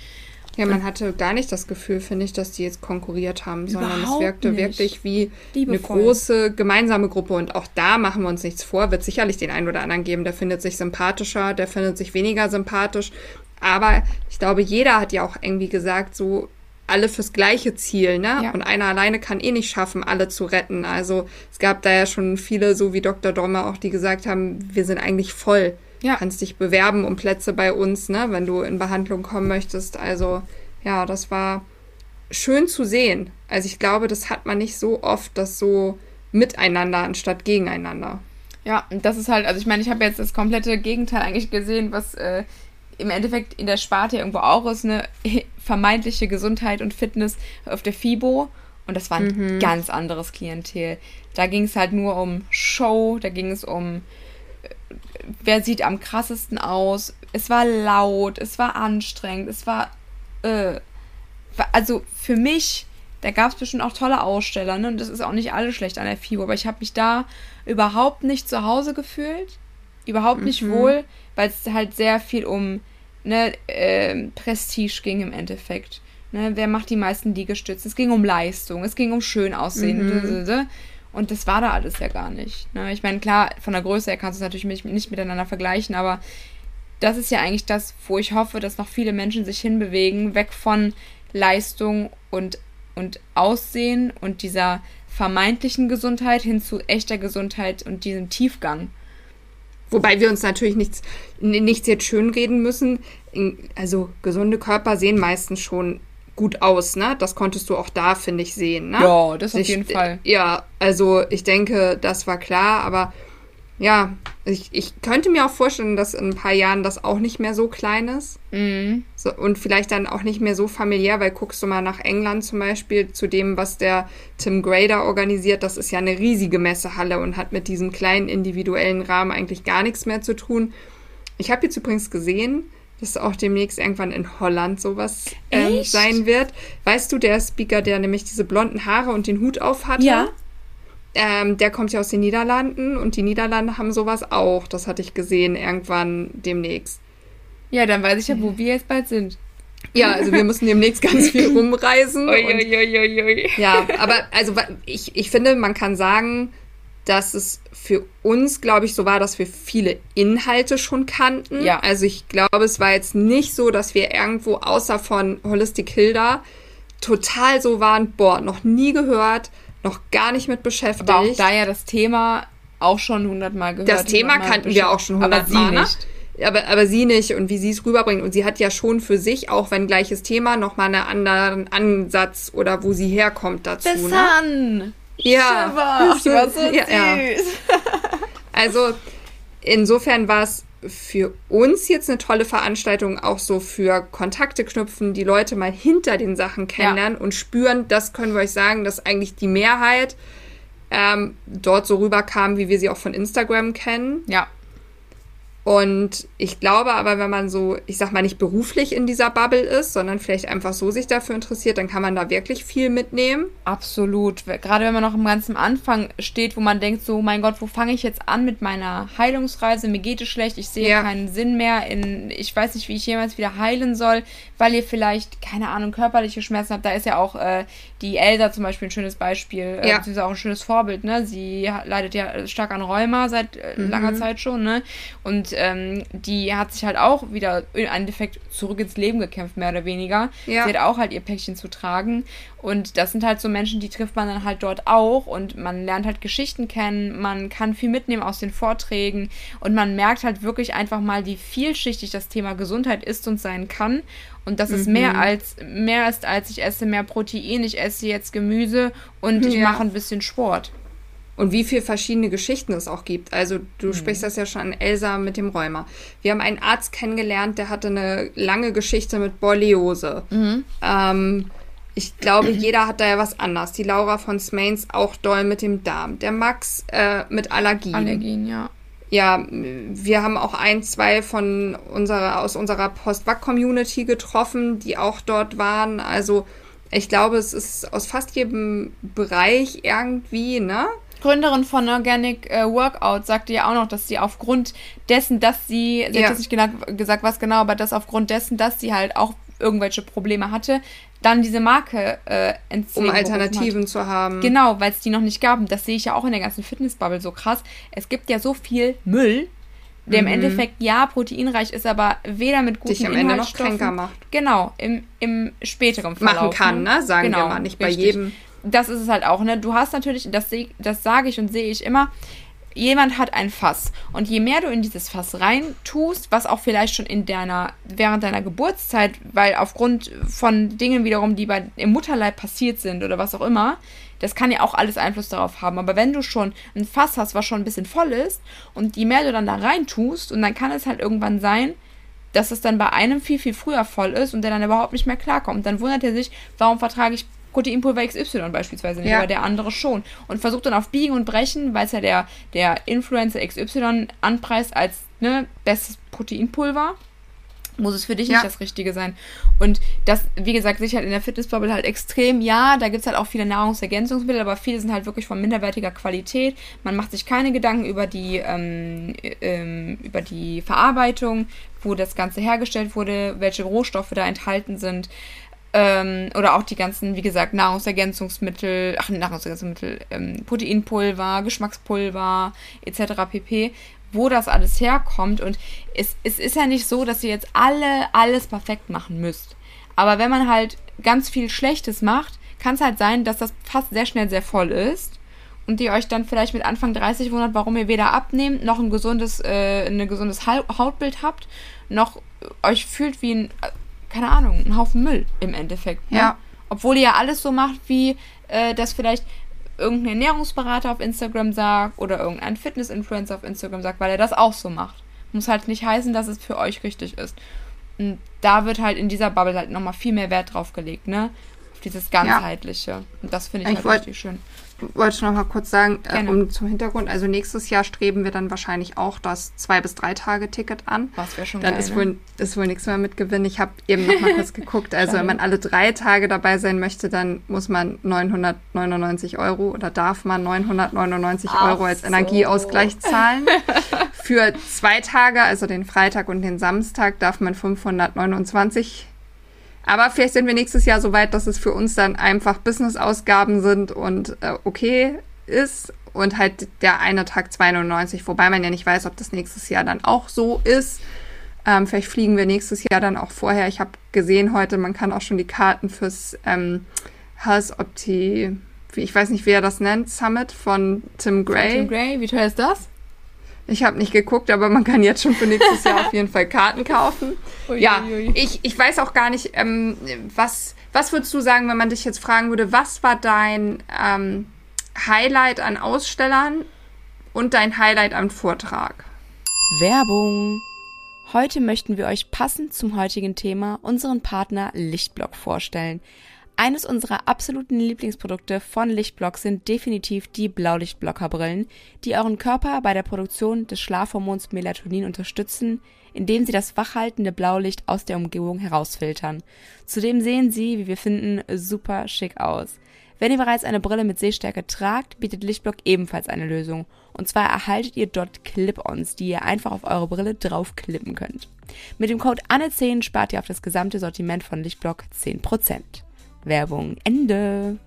S1: Ja, man hatte gar nicht das Gefühl, finde ich, dass die jetzt konkurriert haben, sondern es wirkte nicht. wirklich wie Liebevoll. eine große gemeinsame Gruppe. Und auch da machen wir uns nichts vor, wird sicherlich den einen oder anderen geben, der findet sich sympathischer, der findet sich weniger sympathisch. Aber ich glaube, jeder hat ja auch irgendwie gesagt, so alle fürs gleiche Ziel, ne? Ja. Und einer alleine kann eh nicht schaffen, alle zu retten. Also es gab da ja schon viele, so wie Dr. Dommer auch, die gesagt haben, wir sind eigentlich voll. Ja. Kannst dich bewerben um Plätze bei uns, ne, wenn du in Behandlung kommen möchtest. Also, ja, das war schön zu sehen. Also ich glaube, das hat man nicht so oft, das so miteinander anstatt gegeneinander.
S2: Ja, und das ist halt, also ich meine, ich habe jetzt das komplette Gegenteil eigentlich gesehen, was äh, im Endeffekt in der Sparte irgendwo auch ist, eine vermeintliche Gesundheit und Fitness auf der FIBO. Und das war ein mhm. ganz anderes Klientel. Da ging es halt nur um Show, da ging es um wer sieht am krassesten aus. Es war laut, es war anstrengend, es war, äh, also für mich, da gab es bestimmt auch tolle Aussteller, ne? Und das ist auch nicht alles schlecht an der FIBO, aber ich habe mich da überhaupt nicht zu Hause gefühlt, überhaupt nicht mhm. wohl, weil es halt sehr viel um ne, äh, Prestige ging im Endeffekt. Ne, wer macht die meisten Liegestütze? Es ging um Leistung, es ging um schön aussehen. Mhm. Und das war da alles ja gar nicht. Ne? Ich meine, klar, von der Größe her kannst du es natürlich nicht miteinander vergleichen, aber das ist ja eigentlich das, wo ich hoffe, dass noch viele Menschen sich hinbewegen, weg von Leistung und, und Aussehen und dieser vermeintlichen Gesundheit hin zu echter Gesundheit und diesem Tiefgang.
S1: Wobei wir uns natürlich nichts, nichts jetzt schönreden müssen. Also gesunde Körper sehen meistens schon gut aus, ne? Das konntest du auch da, finde ich, sehen, ne? Ja, das auf ich, jeden Fall. Ja, also ich denke, das war klar, aber ja, ich, ich könnte mir auch vorstellen, dass in ein paar Jahren das auch nicht mehr so klein ist. Mhm. So, und vielleicht dann auch nicht mehr so familiär, weil guckst du mal nach England zum Beispiel zu dem, was der Tim Grader organisiert. Das ist ja eine riesige Messehalle und hat mit diesem kleinen individuellen Rahmen eigentlich gar nichts mehr zu tun. Ich habe jetzt übrigens gesehen, dass auch demnächst irgendwann in Holland sowas ähm, sein wird. Weißt du, der Speaker, der nämlich diese blonden Haare und den Hut auf hatte? Ja. Ähm, der kommt ja aus den Niederlanden und die Niederlande haben sowas auch. Das hatte ich gesehen irgendwann demnächst.
S2: Ja, dann weiß ich ja, wo wir jetzt bald sind.
S1: Ja, also wir müssen demnächst ganz viel rumreisen. ui, ui, ui. Ja, aber also ich, ich finde, man kann sagen, dass es für uns, glaube ich, so war, dass wir viele Inhalte schon kannten. Ja. Also ich glaube, es war jetzt nicht so, dass wir irgendwo außer von Holistic Hilda total so waren, boah, noch nie gehört, noch gar nicht mit beschäftigt.
S2: Aber auch da ja das Thema auch schon hundertmal gehört.
S1: Das Thema kannten wir auch schon hundertmal. Aber sie nicht. Aber, aber sie nicht und wie sie es rüberbringt. Und sie hat ja schon für sich, auch wenn gleiches Thema, nochmal einen anderen Ansatz oder wo sie herkommt dazu. The ne? Ja, Shiver. war so ja, süß. Ja. Also insofern war es für uns jetzt eine tolle Veranstaltung, auch so für Kontakte knüpfen, die Leute mal hinter den Sachen kennenlernen ja. und spüren, das können wir euch sagen, dass eigentlich die Mehrheit ähm, dort so rüberkam, wie wir sie auch von Instagram kennen. Ja. Und ich glaube aber, wenn man so, ich sag mal, nicht beruflich in dieser Bubble ist, sondern vielleicht einfach so sich dafür interessiert, dann kann man da wirklich viel mitnehmen.
S2: Absolut. Gerade wenn man noch am ganzen Anfang steht, wo man denkt, so, mein Gott, wo fange ich jetzt an mit meiner Heilungsreise? Mir geht es schlecht, ich sehe ja. keinen Sinn mehr in, ich weiß nicht, wie ich jemals wieder heilen soll, weil ihr vielleicht, keine Ahnung, körperliche Schmerzen habt. Da ist ja auch äh, die Elsa zum Beispiel ein schönes Beispiel, äh, ja. beziehungsweise auch ein schönes Vorbild, ne? Sie leidet ja stark an Rheuma seit äh, mhm. langer Zeit schon, ne? Und ähm, die hat sich halt auch wieder im Endeffekt zurück ins Leben gekämpft, mehr oder weniger. Ja. Sie hat auch halt ihr Päckchen zu tragen. Und das sind halt so Menschen, die trifft man dann halt dort auch und man lernt halt Geschichten kennen, man kann viel mitnehmen aus den Vorträgen und man merkt halt wirklich einfach mal, wie vielschichtig das Thema Gesundheit ist und sein kann. Und dass mhm. es mehr als mehr ist, als ich esse mehr Protein, ich esse jetzt Gemüse und ja. ich mache ein bisschen Sport
S1: und wie viele verschiedene Geschichten es auch gibt. Also du mhm. sprichst das ja schon an Elsa mit dem Rheuma. Wir haben einen Arzt kennengelernt, der hatte eine lange Geschichte mit Borreliose. Mhm. Ähm, ich glaube, jeder hat da ja was anders. Die Laura von Smains auch doll mit dem Darm. Der Max äh, mit Allergien. Allergien, ja. Ja, wir haben auch ein, zwei von unserer, aus unserer Post-Wack-Community getroffen, die auch dort waren. Also ich glaube, es ist aus fast jedem Bereich irgendwie, ne?
S2: Gründerin von Organic äh, Workout sagte ja auch noch, dass sie aufgrund dessen, dass sie, sie ja. hat jetzt nicht genau, gesagt, was genau, aber dass aufgrund dessen, dass sie halt auch irgendwelche Probleme hatte, dann diese Marke äh,
S1: Um Alternativen zu haben.
S2: Genau, weil es die noch nicht gab. Und das sehe ich ja auch in der ganzen Fitnessbubble so krass. Es gibt ja so viel Müll, der mhm. im Endeffekt ja proteinreich ist, aber weder mit guten Dich am Ende noch kränker macht. Genau, im, im späteren
S1: Verlauf. Machen kann, ne? Sagen genau, wir mal, nicht richtig. bei jedem.
S2: Das ist es halt auch, ne? Du hast natürlich, das, das sage ich und sehe ich immer, jemand hat ein Fass und je mehr du in dieses Fass rein tust, was auch vielleicht schon in deiner während deiner Geburtszeit, weil aufgrund von Dingen wiederum, die bei im Mutterleib passiert sind oder was auch immer, das kann ja auch alles Einfluss darauf haben. Aber wenn du schon ein Fass hast, was schon ein bisschen voll ist und je mehr du dann da rein tust und dann kann es halt irgendwann sein, dass es dann bei einem viel, viel früher voll ist und der dann überhaupt nicht mehr klarkommt. Dann wundert er sich, warum vertrage ich Proteinpulver XY beispielsweise nicht, ja. aber der andere schon. Und versucht dann auf Biegen und Brechen, weil es ja der, der Influencer XY anpreist als ne, bestes Proteinpulver, muss es für dich ja. nicht das Richtige sein. Und das, wie gesagt, sich halt in der Fitnessbubble halt extrem, ja, da gibt es halt auch viele Nahrungsergänzungsmittel, aber viele sind halt wirklich von minderwertiger Qualität. Man macht sich keine Gedanken über die, ähm, ähm, über die Verarbeitung, wo das Ganze hergestellt wurde, welche Rohstoffe da enthalten sind. Ähm, oder auch die ganzen, wie gesagt, Nahrungsergänzungsmittel, ach, Nahrungsergänzungsmittel, ähm, Proteinpulver, Geschmackspulver, etc. pp wo das alles herkommt. Und es, es ist ja nicht so, dass ihr jetzt alle alles perfekt machen müsst. Aber wenn man halt ganz viel Schlechtes macht, kann es halt sein, dass das fast sehr schnell sehr voll ist und ihr euch dann vielleicht mit Anfang 30 wundert, warum ihr weder abnehmt, noch ein gesundes, äh, ein gesundes Hautbild habt, noch euch fühlt wie ein, keine Ahnung, ein Haufen Müll im Endeffekt. Ne? Ja. Obwohl ihr ja alles so macht, wie äh, das vielleicht irgendein Ernährungsberater auf Instagram sagt oder irgendein Fitness-Influencer auf Instagram sagt, weil er das auch so macht. Muss halt nicht heißen, dass es für euch richtig ist. Und da wird halt in dieser Bubble halt nochmal viel mehr Wert drauf gelegt, ne? Auf dieses Ganzheitliche. Ja. Und das finde ich, ich halt richtig schön
S1: wollte ich noch mal kurz sagen, äh, um zum Hintergrund. Also nächstes Jahr streben wir dann wahrscheinlich auch das zwei bis drei Tage Ticket an. Was wäre schon Dann geil, ist, ne? wohl, ist wohl nichts mehr mit Gewinn. Ich habe eben noch mal kurz geguckt. Also wenn man alle drei Tage dabei sein möchte, dann muss man 999 Euro oder darf man 999 Ach Euro als so. Energieausgleich zahlen. Für zwei Tage, also den Freitag und den Samstag, darf man 529 aber vielleicht sind wir nächstes Jahr so weit, dass es für uns dann einfach Business-Ausgaben sind und äh, okay ist. Und halt der eine Tag 2,99, wobei man ja nicht weiß, ob das nächstes Jahr dann auch so ist. Ähm, vielleicht fliegen wir nächstes Jahr dann auch vorher. Ich habe gesehen heute, man kann auch schon die Karten fürs ähm, Health Opti, ich weiß nicht, wie er das nennt, Summit von Tim Gray. Tim
S2: Gray, wie teuer ist das?
S1: Ich habe nicht geguckt, aber man kann jetzt schon für nächstes Jahr auf jeden Fall Karten kaufen. Ui, ja, ui. Ich, ich weiß auch gar nicht, ähm, was, was würdest du sagen, wenn man dich jetzt fragen würde, was war dein ähm, Highlight an Ausstellern und dein Highlight am Vortrag?
S2: Werbung. Heute möchten wir euch passend zum heutigen Thema unseren Partner Lichtblock vorstellen. Eines unserer absoluten Lieblingsprodukte von Lichtblock sind definitiv die Blaulichtblockerbrillen, die euren Körper bei der Produktion des Schlafhormons Melatonin unterstützen, indem sie das wachhaltende Blaulicht aus der Umgebung herausfiltern. Zudem sehen sie, wie wir finden, super schick aus. Wenn ihr bereits eine Brille mit Sehstärke tragt, bietet Lichtblock ebenfalls eine Lösung. Und zwar erhaltet ihr dort Clip-Ons, die ihr einfach auf eure Brille draufklippen könnt. Mit dem Code ANNE10 spart ihr auf das gesamte Sortiment von Lichtblock 10%. Werbung Ende.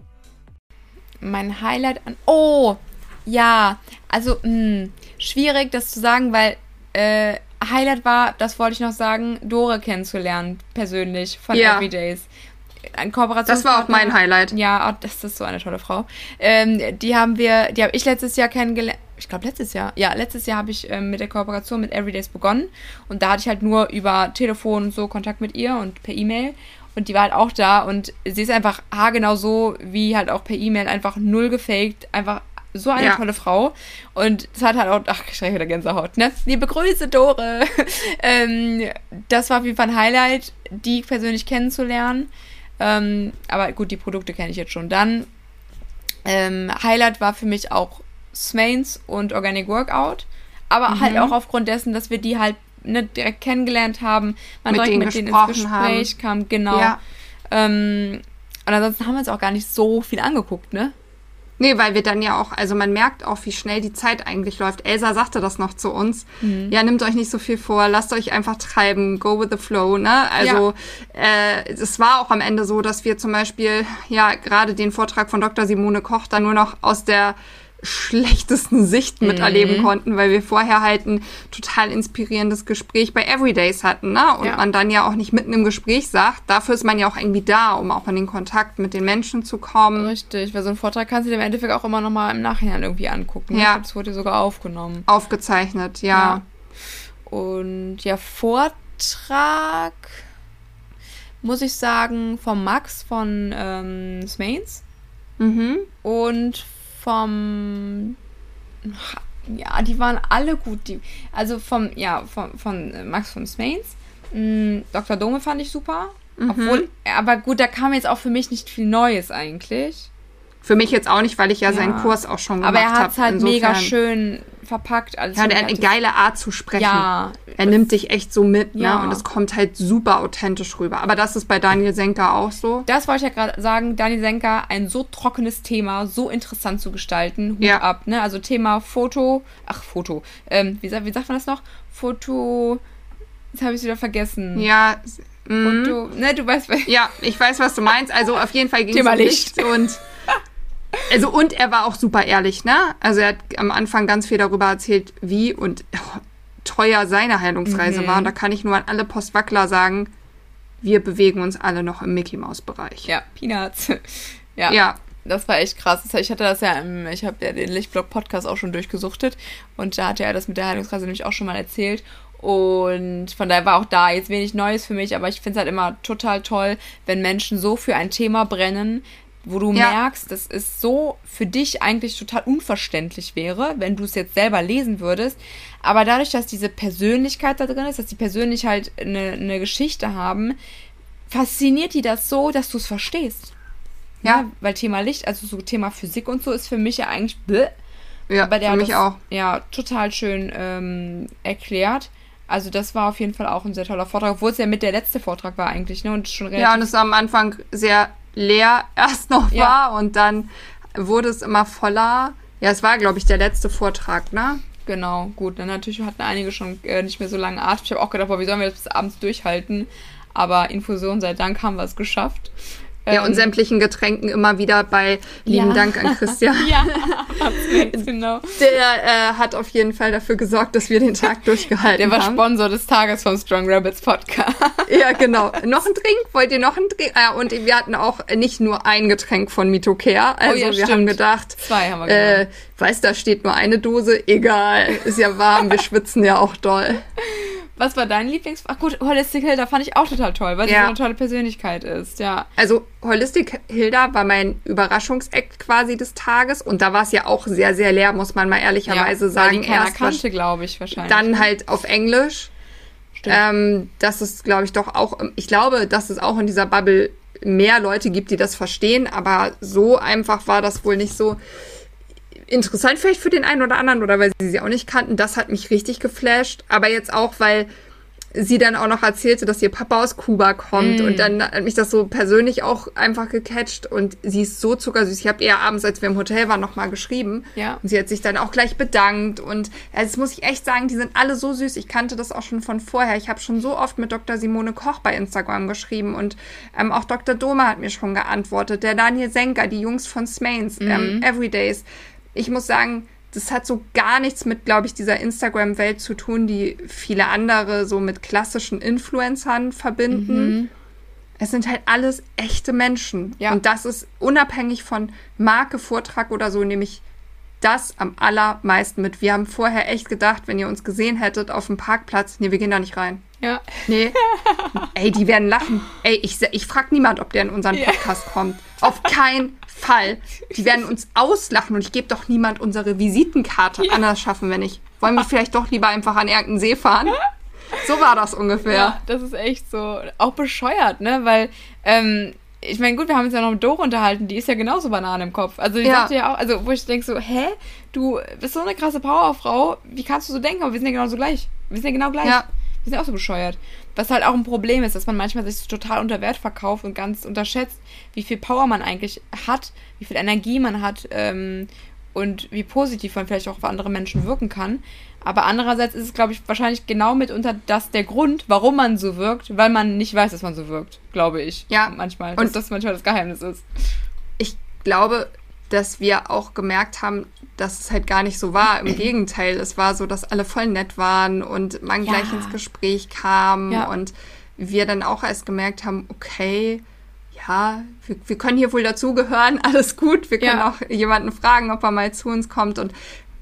S2: Mein Highlight an. Oh! Ja, also mh, hm, schwierig das zu sagen, weil äh, Highlight war, das wollte ich noch sagen, Dore kennenzulernen, persönlich, von ja. Everydays.
S1: Ein Kooperation. Das war auch mein Highlight.
S2: Ja, oh, das ist so eine tolle Frau. Ähm, die haben wir, die habe ich letztes Jahr kennengelernt. Ich glaube letztes Jahr. Ja, letztes Jahr habe ich ähm, mit der Kooperation mit Everydays begonnen und da hatte ich halt nur über Telefon und so Kontakt mit ihr und per E-Mail und die war halt auch da und sie ist einfach haargenau so, wie halt auch per E-Mail, einfach null gefaked, einfach so eine ja. tolle Frau. Und es hat halt auch, ach, ich schreibe wieder Gänsehaut, ne? Liebe Grüße, Dore. ähm, das war auf jeden Fall ein Highlight, die persönlich kennenzulernen. Ähm, aber gut, die Produkte kenne ich jetzt schon. Dann, ähm, Highlight war für mich auch Smains und Organic Workout. Aber halt mhm. halt auch aufgrund dessen, dass wir die halt ne, kennengelernt haben, man mit direkt mit denen ins Gespräch haben. kam, genau. Ja. Ähm, und ansonsten haben wir uns auch gar nicht so viel angeguckt, ne?
S1: Nee, weil wir dann ja auch, also man merkt auch, wie schnell die Zeit eigentlich läuft. Elsa sagte das noch zu uns. Mhm. Ja, nehmt euch nicht so viel vor, lasst euch einfach treiben, go with the flow, ne? Also ja. äh, es war auch am Ende so, dass wir zum Beispiel ja gerade den Vortrag von Dr. Simone Koch dann nur noch aus der schlechtesten Sicht miterleben mhm. konnten, weil wir vorher halt ein total inspirierendes Gespräch bei Everydays hatten, ne? Und ja. man dann ja auch nicht mitten im Gespräch sagt, dafür ist man ja auch irgendwie da, um auch in den Kontakt mit den Menschen zu kommen.
S2: Richtig, weil so ein Vortrag kannst du dir im Endeffekt auch immer nochmal im Nachhinein irgendwie angucken. Ne? Ja. Das wurde sogar aufgenommen.
S1: Aufgezeichnet, ja. ja.
S2: Und ja, Vortrag muss ich sagen, vom Max von ähm, Smains. Mhm. Und vom ja, die waren alle gut. Die, also vom, ja, vom, von Max von Smains. Mm, Dr. Dome fand ich super. Mhm. Obwohl, aber gut, da kam jetzt auch für mich nicht viel Neues eigentlich.
S1: Für mich jetzt auch nicht, weil ich ja, ja. seinen Kurs auch schon gemacht habe. Aber er hat es halt
S2: Insofern. mega schön verpackt.
S1: Also ja, der hat eine geile Art zu sprechen. Ja. Er nimmt dich echt so mit, ne? ja. ne? Und es kommt halt super authentisch rüber. Aber das ist bei Daniel Senker auch so.
S2: Das wollte ich ja gerade sagen. Daniel Senker, ein so trockenes Thema, so interessant zu gestalten. Hut ja. ab, ne? Also Thema Foto, ach, Foto. Ähm, wie, wie sagt man das noch? Foto, jetzt habe ich es wieder vergessen. Ja, Foto,
S1: mhm. ne, du weißt, Ja, ich weiß, was du meinst. Also auf jeden Fall ging es um Licht und also und er war auch super ehrlich, ne? Also er hat am Anfang ganz viel darüber erzählt, wie und oh, teuer seine Heilungsreise mhm. war. Und da kann ich nur an alle Postwackler sagen, wir bewegen uns alle noch im Mickey Maus Bereich.
S2: Ja, Peanuts. ja. Ja. Das war echt krass. Ich hatte das ja im, ich habe ja den Lichtblock Podcast auch schon durchgesuchtet und da hatte er das mit der Heilungsreise nämlich auch schon mal erzählt. Und von daher war auch da jetzt wenig Neues für mich, aber ich finde es halt immer total toll, wenn Menschen so für ein Thema brennen, wo du ja. merkst, das ist so für dich eigentlich total unverständlich wäre, wenn du es jetzt selber lesen würdest. Aber dadurch, dass diese Persönlichkeit da drin ist, dass die persönlich halt eine, eine Geschichte haben, fasziniert die das so, dass du es verstehst. Ja. ja. Weil Thema Licht, also so Thema Physik und so, ist für mich ja eigentlich bläh. Ja, Aber der für mich das, auch. Ja, total schön ähm, erklärt. Also das war auf jeden Fall auch ein sehr toller Vortrag, obwohl es ja mit der letzte Vortrag war eigentlich, ne? Und
S1: schon Ja, und es war am Anfang sehr leer erst noch ja. war und dann wurde es immer voller. Ja, es war, glaube ich, der letzte Vortrag, ne?
S2: Genau, gut. Dann natürlich hatten einige schon äh, nicht mehr so lange Atem. Ich habe auch gedacht, boah, wie sollen wir das bis abends durchhalten? Aber Infusion, sei Dank haben wir es geschafft.
S1: Ja, ähm, und sämtlichen Getränken immer wieder bei lieben ja. Dank an Christian. ja, genau. Der äh, hat auf jeden Fall dafür gesorgt, dass wir den Tag durchgehalten haben.
S2: Der war haben. Sponsor des Tages vom Strong Rabbits Podcast.
S1: ja, genau. Noch ein Drink? Wollt ihr noch ein Drink? Ah, und wir hatten auch nicht nur ein Getränk von Mitocare. Also oh, ja, wir stimmt. haben gedacht, zwei haben wir äh, weiß, da steht nur eine Dose. Egal, ist ja warm, wir schwitzen ja auch doll.
S2: Was war dein Lieblings... Ach gut, Holistic Hilda fand ich auch total toll, weil ja. sie so eine tolle Persönlichkeit ist, ja.
S1: Also Holistic Hilda war mein Überraschungsakt quasi des Tages und da war es ja auch sehr, sehr leer, muss man mal ehrlicherweise ja, sagen. Erst kannte, glaube ich, wahrscheinlich. Dann ne? halt auf Englisch. Ähm, das ist, glaube ich, doch auch... Ich glaube, dass es auch in dieser Bubble mehr Leute gibt, die das verstehen, aber so einfach war das wohl nicht so interessant vielleicht für den einen oder anderen oder weil sie sie auch nicht kannten. Das hat mich richtig geflasht. Aber jetzt auch, weil sie dann auch noch erzählte, dass ihr Papa aus Kuba kommt mm. und dann hat mich das so persönlich auch einfach gecatcht und sie ist so zuckersüß. Ich habe ihr abends, als wir im Hotel waren, nochmal geschrieben ja. und sie hat sich dann auch gleich bedankt und also das muss ich echt sagen, die sind alle so süß. Ich kannte das auch schon von vorher. Ich habe schon so oft mit Dr. Simone Koch bei Instagram geschrieben und ähm, auch Dr. Doma hat mir schon geantwortet, der Daniel Senker, die Jungs von Smains, mm. ähm, mhm. Everydays ich muss sagen, das hat so gar nichts mit, glaube ich, dieser Instagram-Welt zu tun, die viele andere so mit klassischen Influencern verbinden. Mhm. Es sind halt alles echte Menschen. Ja. Und das ist unabhängig von Marke, Vortrag oder so, nämlich das am allermeisten mit. Wir haben vorher echt gedacht, wenn ihr uns gesehen hättet auf dem Parkplatz, nee, wir gehen da nicht rein. Ja. Nee. Ey, die werden lachen. Ey, ich, ich frag niemand, ob der in unseren Podcast ja. kommt. Auf keinen Fall. Die werden uns auslachen und ich gebe doch niemand unsere Visitenkarte ja. anders schaffen, wenn ich. Wollen wir vielleicht doch lieber einfach an irgendeinen See fahren? So war das ungefähr. Ja,
S2: das ist echt so. Auch bescheuert, ne? Weil, ähm, ich meine, gut, wir haben uns ja noch mit Dore unterhalten, die ist ja genauso Banane im Kopf. Also, die ja. sagte ja auch, also, wo ich denke so, hä? Du bist so eine krasse Powerfrau, wie kannst du so denken? Aber wir sind ja genauso gleich. Wir sind ja genau gleich. Ja. Die sind auch so bescheuert. Was halt auch ein Problem ist, dass man manchmal sich total unter Wert verkauft und ganz unterschätzt, wie viel Power man eigentlich hat, wie viel Energie man hat ähm, und wie positiv man vielleicht auch auf andere Menschen wirken kann. Aber andererseits ist es, glaube ich, wahrscheinlich genau mitunter das der Grund, warum man so wirkt, weil man nicht weiß, dass man so wirkt, glaube ich. Ja. Manchmal. Und dass das manchmal das Geheimnis ist.
S1: Ich glaube, dass wir auch gemerkt haben, dass es halt gar nicht so war. Im Gegenteil, es war so, dass alle voll nett waren und man ja. gleich ins Gespräch kam ja. und wir dann auch erst gemerkt haben, okay, ja, wir, wir können hier wohl dazugehören, alles gut. Wir können ja. auch jemanden fragen, ob er mal zu uns kommt. Und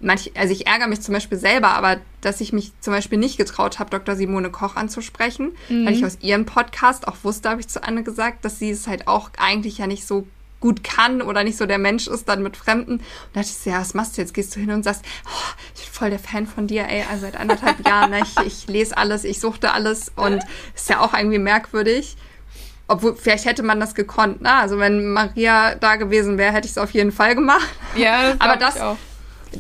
S1: manch, also ich ärgere mich zum Beispiel selber, aber dass ich mich zum Beispiel nicht getraut habe, Dr. Simone Koch anzusprechen, mhm. weil ich aus ihrem Podcast auch wusste, habe ich zu Anne gesagt, dass sie es halt auch eigentlich ja nicht so gut kann oder nicht so der Mensch ist dann mit Fremden. Und da dachte ich so, ja, was machst du jetzt? Gehst du hin und sagst, oh, ich bin voll der Fan von dir, ey, also seit anderthalb Jahren, ne? ich, ich lese alles, ich suchte alles und ist ja auch irgendwie merkwürdig. Obwohl, vielleicht hätte man das gekonnt, ne? Also wenn Maria da gewesen wäre, hätte ich es auf jeden Fall gemacht. Ja, das aber das,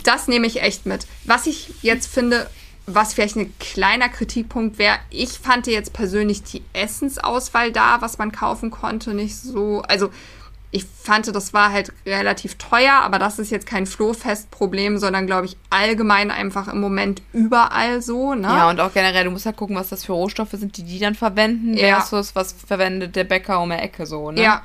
S1: das nehme ich echt mit. Was ich jetzt finde, was vielleicht ein kleiner Kritikpunkt wäre, ich fand jetzt persönlich die Essensauswahl da, was man kaufen konnte, nicht so. Also ich fand, das war halt relativ teuer, aber das ist jetzt kein Flohfest-Problem, sondern glaube ich allgemein einfach im Moment überall so. Ne?
S2: Ja, und auch generell, du musst halt gucken, was das für Rohstoffe sind, die die dann verwenden, ja. versus was verwendet der Bäcker um die Ecke so. Ne?
S1: Ja,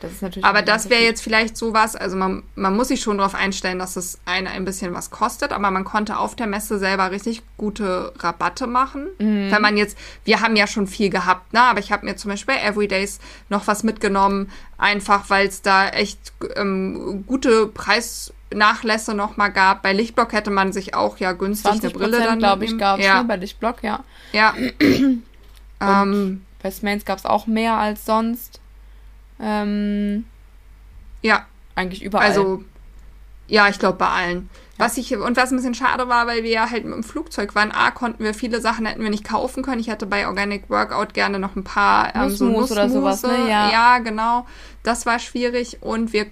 S1: das ist natürlich aber das wäre jetzt vielleicht sowas, also man, man muss sich schon darauf einstellen, dass es eine ein bisschen was kostet, aber man konnte auf der Messe selber richtig gute Rabatte machen. Mhm. Wenn man jetzt, wir haben ja schon viel gehabt, ne? aber ich habe mir zum Beispiel bei Everydays noch was mitgenommen, einfach weil es da echt ähm, gute Preisnachlässe noch mal gab. Bei Lichtblock hätte man sich auch ja günstig eine Brille dann glaube ich
S2: gab es ja. ne? bei Lichtblock ja.
S1: Ja.
S2: ähm, bei Smains gab es auch mehr als sonst. Ähm,
S1: ja.
S2: Eigentlich überall.
S1: Also, ja, ich glaube bei allen. Was ich, und was ein bisschen schade war, weil wir ja halt mit dem Flugzeug waren, A, konnten wir viele Sachen hätten wir nicht kaufen können. Ich hätte bei Organic Workout gerne noch ein paar ähm, so Nussmus oder sowas, ne? Ja. ja, genau. Das war schwierig und wir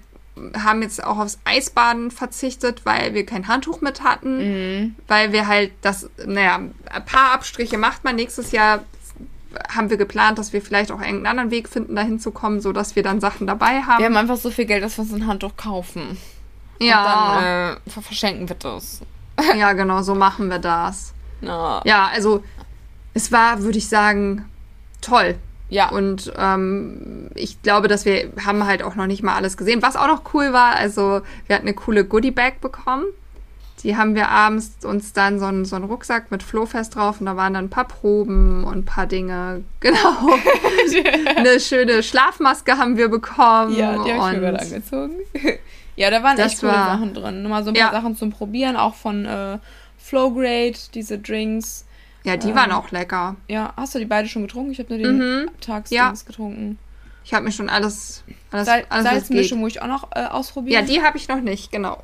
S1: haben jetzt auch aufs Eisbaden verzichtet, weil wir kein Handtuch mit hatten, mhm. weil wir halt das, naja, ein paar Abstriche macht man nächstes Jahr haben wir geplant, dass wir vielleicht auch irgendeinen anderen Weg finden, da hinzukommen, sodass wir dann Sachen dabei haben.
S2: Wir haben einfach so viel Geld, dass wir uns ein Handtuch kaufen. Ja. Und dann äh, verschenken wir das.
S1: ja, genau, so machen wir das. Ja, ja also es war, würde ich sagen, toll. Ja. Und ähm, ich glaube, dass wir haben halt auch noch nicht mal alles gesehen. Was auch noch cool war, also wir hatten eine coole Goodie-Bag bekommen. Die haben wir abends uns dann so einen, so einen Rucksack mit Flohfest drauf und da waren dann ein paar Proben und ein paar Dinge. Genau. eine schöne Schlafmaske haben wir bekommen. Ja, die habe ich mir
S2: angezogen. ja, da waren echt coole war, Sachen drin. Nochmal so ein paar ja. Sachen zum Probieren, auch von äh, Flowgrade, diese Drinks.
S1: Ja, die ähm, waren auch lecker.
S2: Ja, hast du die beide schon getrunken? Ich habe nur den mhm. Tagsdrinks ja. getrunken.
S1: Ich habe mir schon alles,
S2: alles, Sal alles Salzmischung muss ich auch noch äh, ausprobieren.
S1: Ja, die habe ich noch nicht, genau.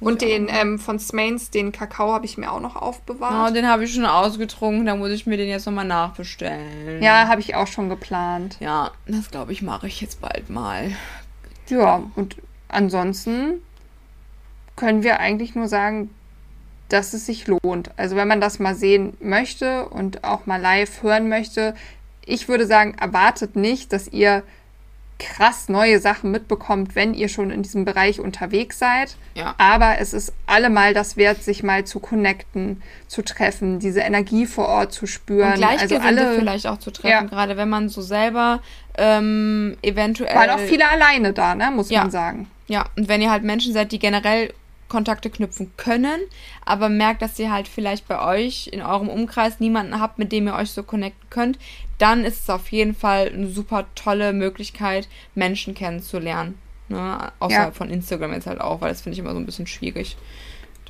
S1: Und den ähm, von Smains, den Kakao, habe ich mir auch noch aufbewahrt.
S2: Oh, den habe ich schon ausgetrunken, da muss ich mir den jetzt nochmal nachbestellen.
S1: Ja, habe ich auch schon geplant.
S2: Ja, das glaube ich, mache ich jetzt bald mal.
S1: Ja, und ansonsten können wir eigentlich nur sagen, dass es sich lohnt. Also wenn man das mal sehen möchte und auch mal live hören möchte, ich würde sagen, erwartet nicht, dass ihr krass neue Sachen mitbekommt, wenn ihr schon in diesem Bereich unterwegs seid. Ja. Aber es ist allemal das wert, sich mal zu connecten, zu treffen, diese Energie vor Ort zu spüren. Und Gleichgesinnte also alle,
S2: vielleicht auch zu treffen, ja. gerade wenn man so selber ähm, eventuell...
S1: Weil auch viele alleine da, ne, muss
S2: ja.
S1: man sagen.
S2: Ja, und wenn ihr halt Menschen seid, die generell Kontakte knüpfen können, aber merkt, dass ihr halt vielleicht bei euch in eurem Umkreis niemanden habt, mit dem ihr euch so connecten könnt, dann ist es auf jeden Fall eine super tolle Möglichkeit, Menschen kennenzulernen. Ne? Außerhalb ja. von Instagram jetzt halt auch, weil das finde ich immer so ein bisschen schwierig.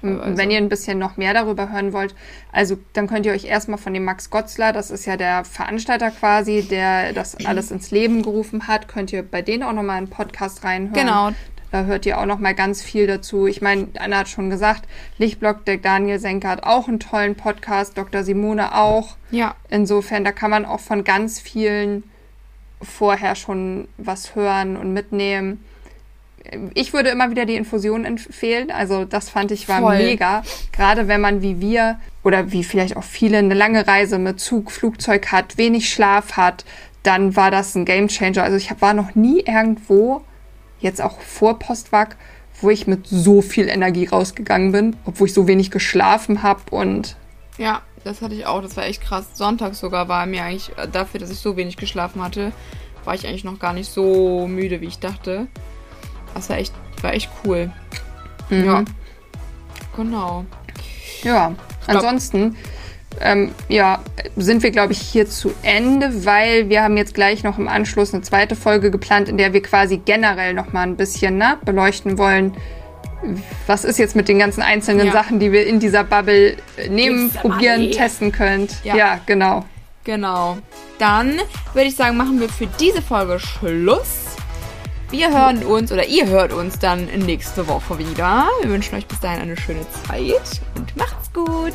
S1: Teilweise. Wenn ihr ein bisschen noch mehr darüber hören wollt, also dann könnt ihr euch erstmal von dem Max Gotzler, das ist ja der Veranstalter quasi, der das alles ins Leben gerufen hat, könnt ihr bei denen auch nochmal einen Podcast reinhören. Genau, da hört ihr auch noch mal ganz viel dazu. Ich meine, Anna hat schon gesagt, Lichtblock, der Daniel Senker hat auch einen tollen Podcast, Dr. Simone auch. Ja. Insofern, da kann man auch von ganz vielen vorher schon was hören und mitnehmen. ich würde immer wieder die Infusion empfehlen. Also das fand ich war Voll. mega. Gerade wenn man wie wir oder wie vielleicht auch viele eine lange Reise mit Zug, Flugzeug hat, wenig Schlaf hat, dann war das ein Gamechanger. Also ich war noch nie irgendwo, jetzt auch vor Postwag, wo ich mit so viel Energie rausgegangen bin, obwohl ich so wenig geschlafen habe und.
S2: Ja, das hatte ich auch. Das war echt krass. Sonntag sogar war mir eigentlich äh, dafür, dass ich so wenig geschlafen hatte, war ich eigentlich noch gar nicht so müde, wie ich dachte. Das war echt, war echt cool. Mhm. Ja. Genau.
S1: Ja, ansonsten ähm, ja, sind wir, glaube ich, hier zu Ende, weil wir haben jetzt gleich noch im Anschluss eine zweite Folge geplant, in der wir quasi generell noch mal ein bisschen ne, beleuchten wollen, was ist jetzt mit den ganzen einzelnen ja. Sachen, die wir in dieser Bubble äh, nehmen, Gibt's probieren, testen könnt. Ja. ja, genau.
S2: Genau. Dann würde ich sagen, machen wir für diese Folge Schluss. Wir hören uns oder ihr hört uns dann nächste Woche wieder. Wir wünschen euch bis dahin eine schöne Zeit und macht's gut.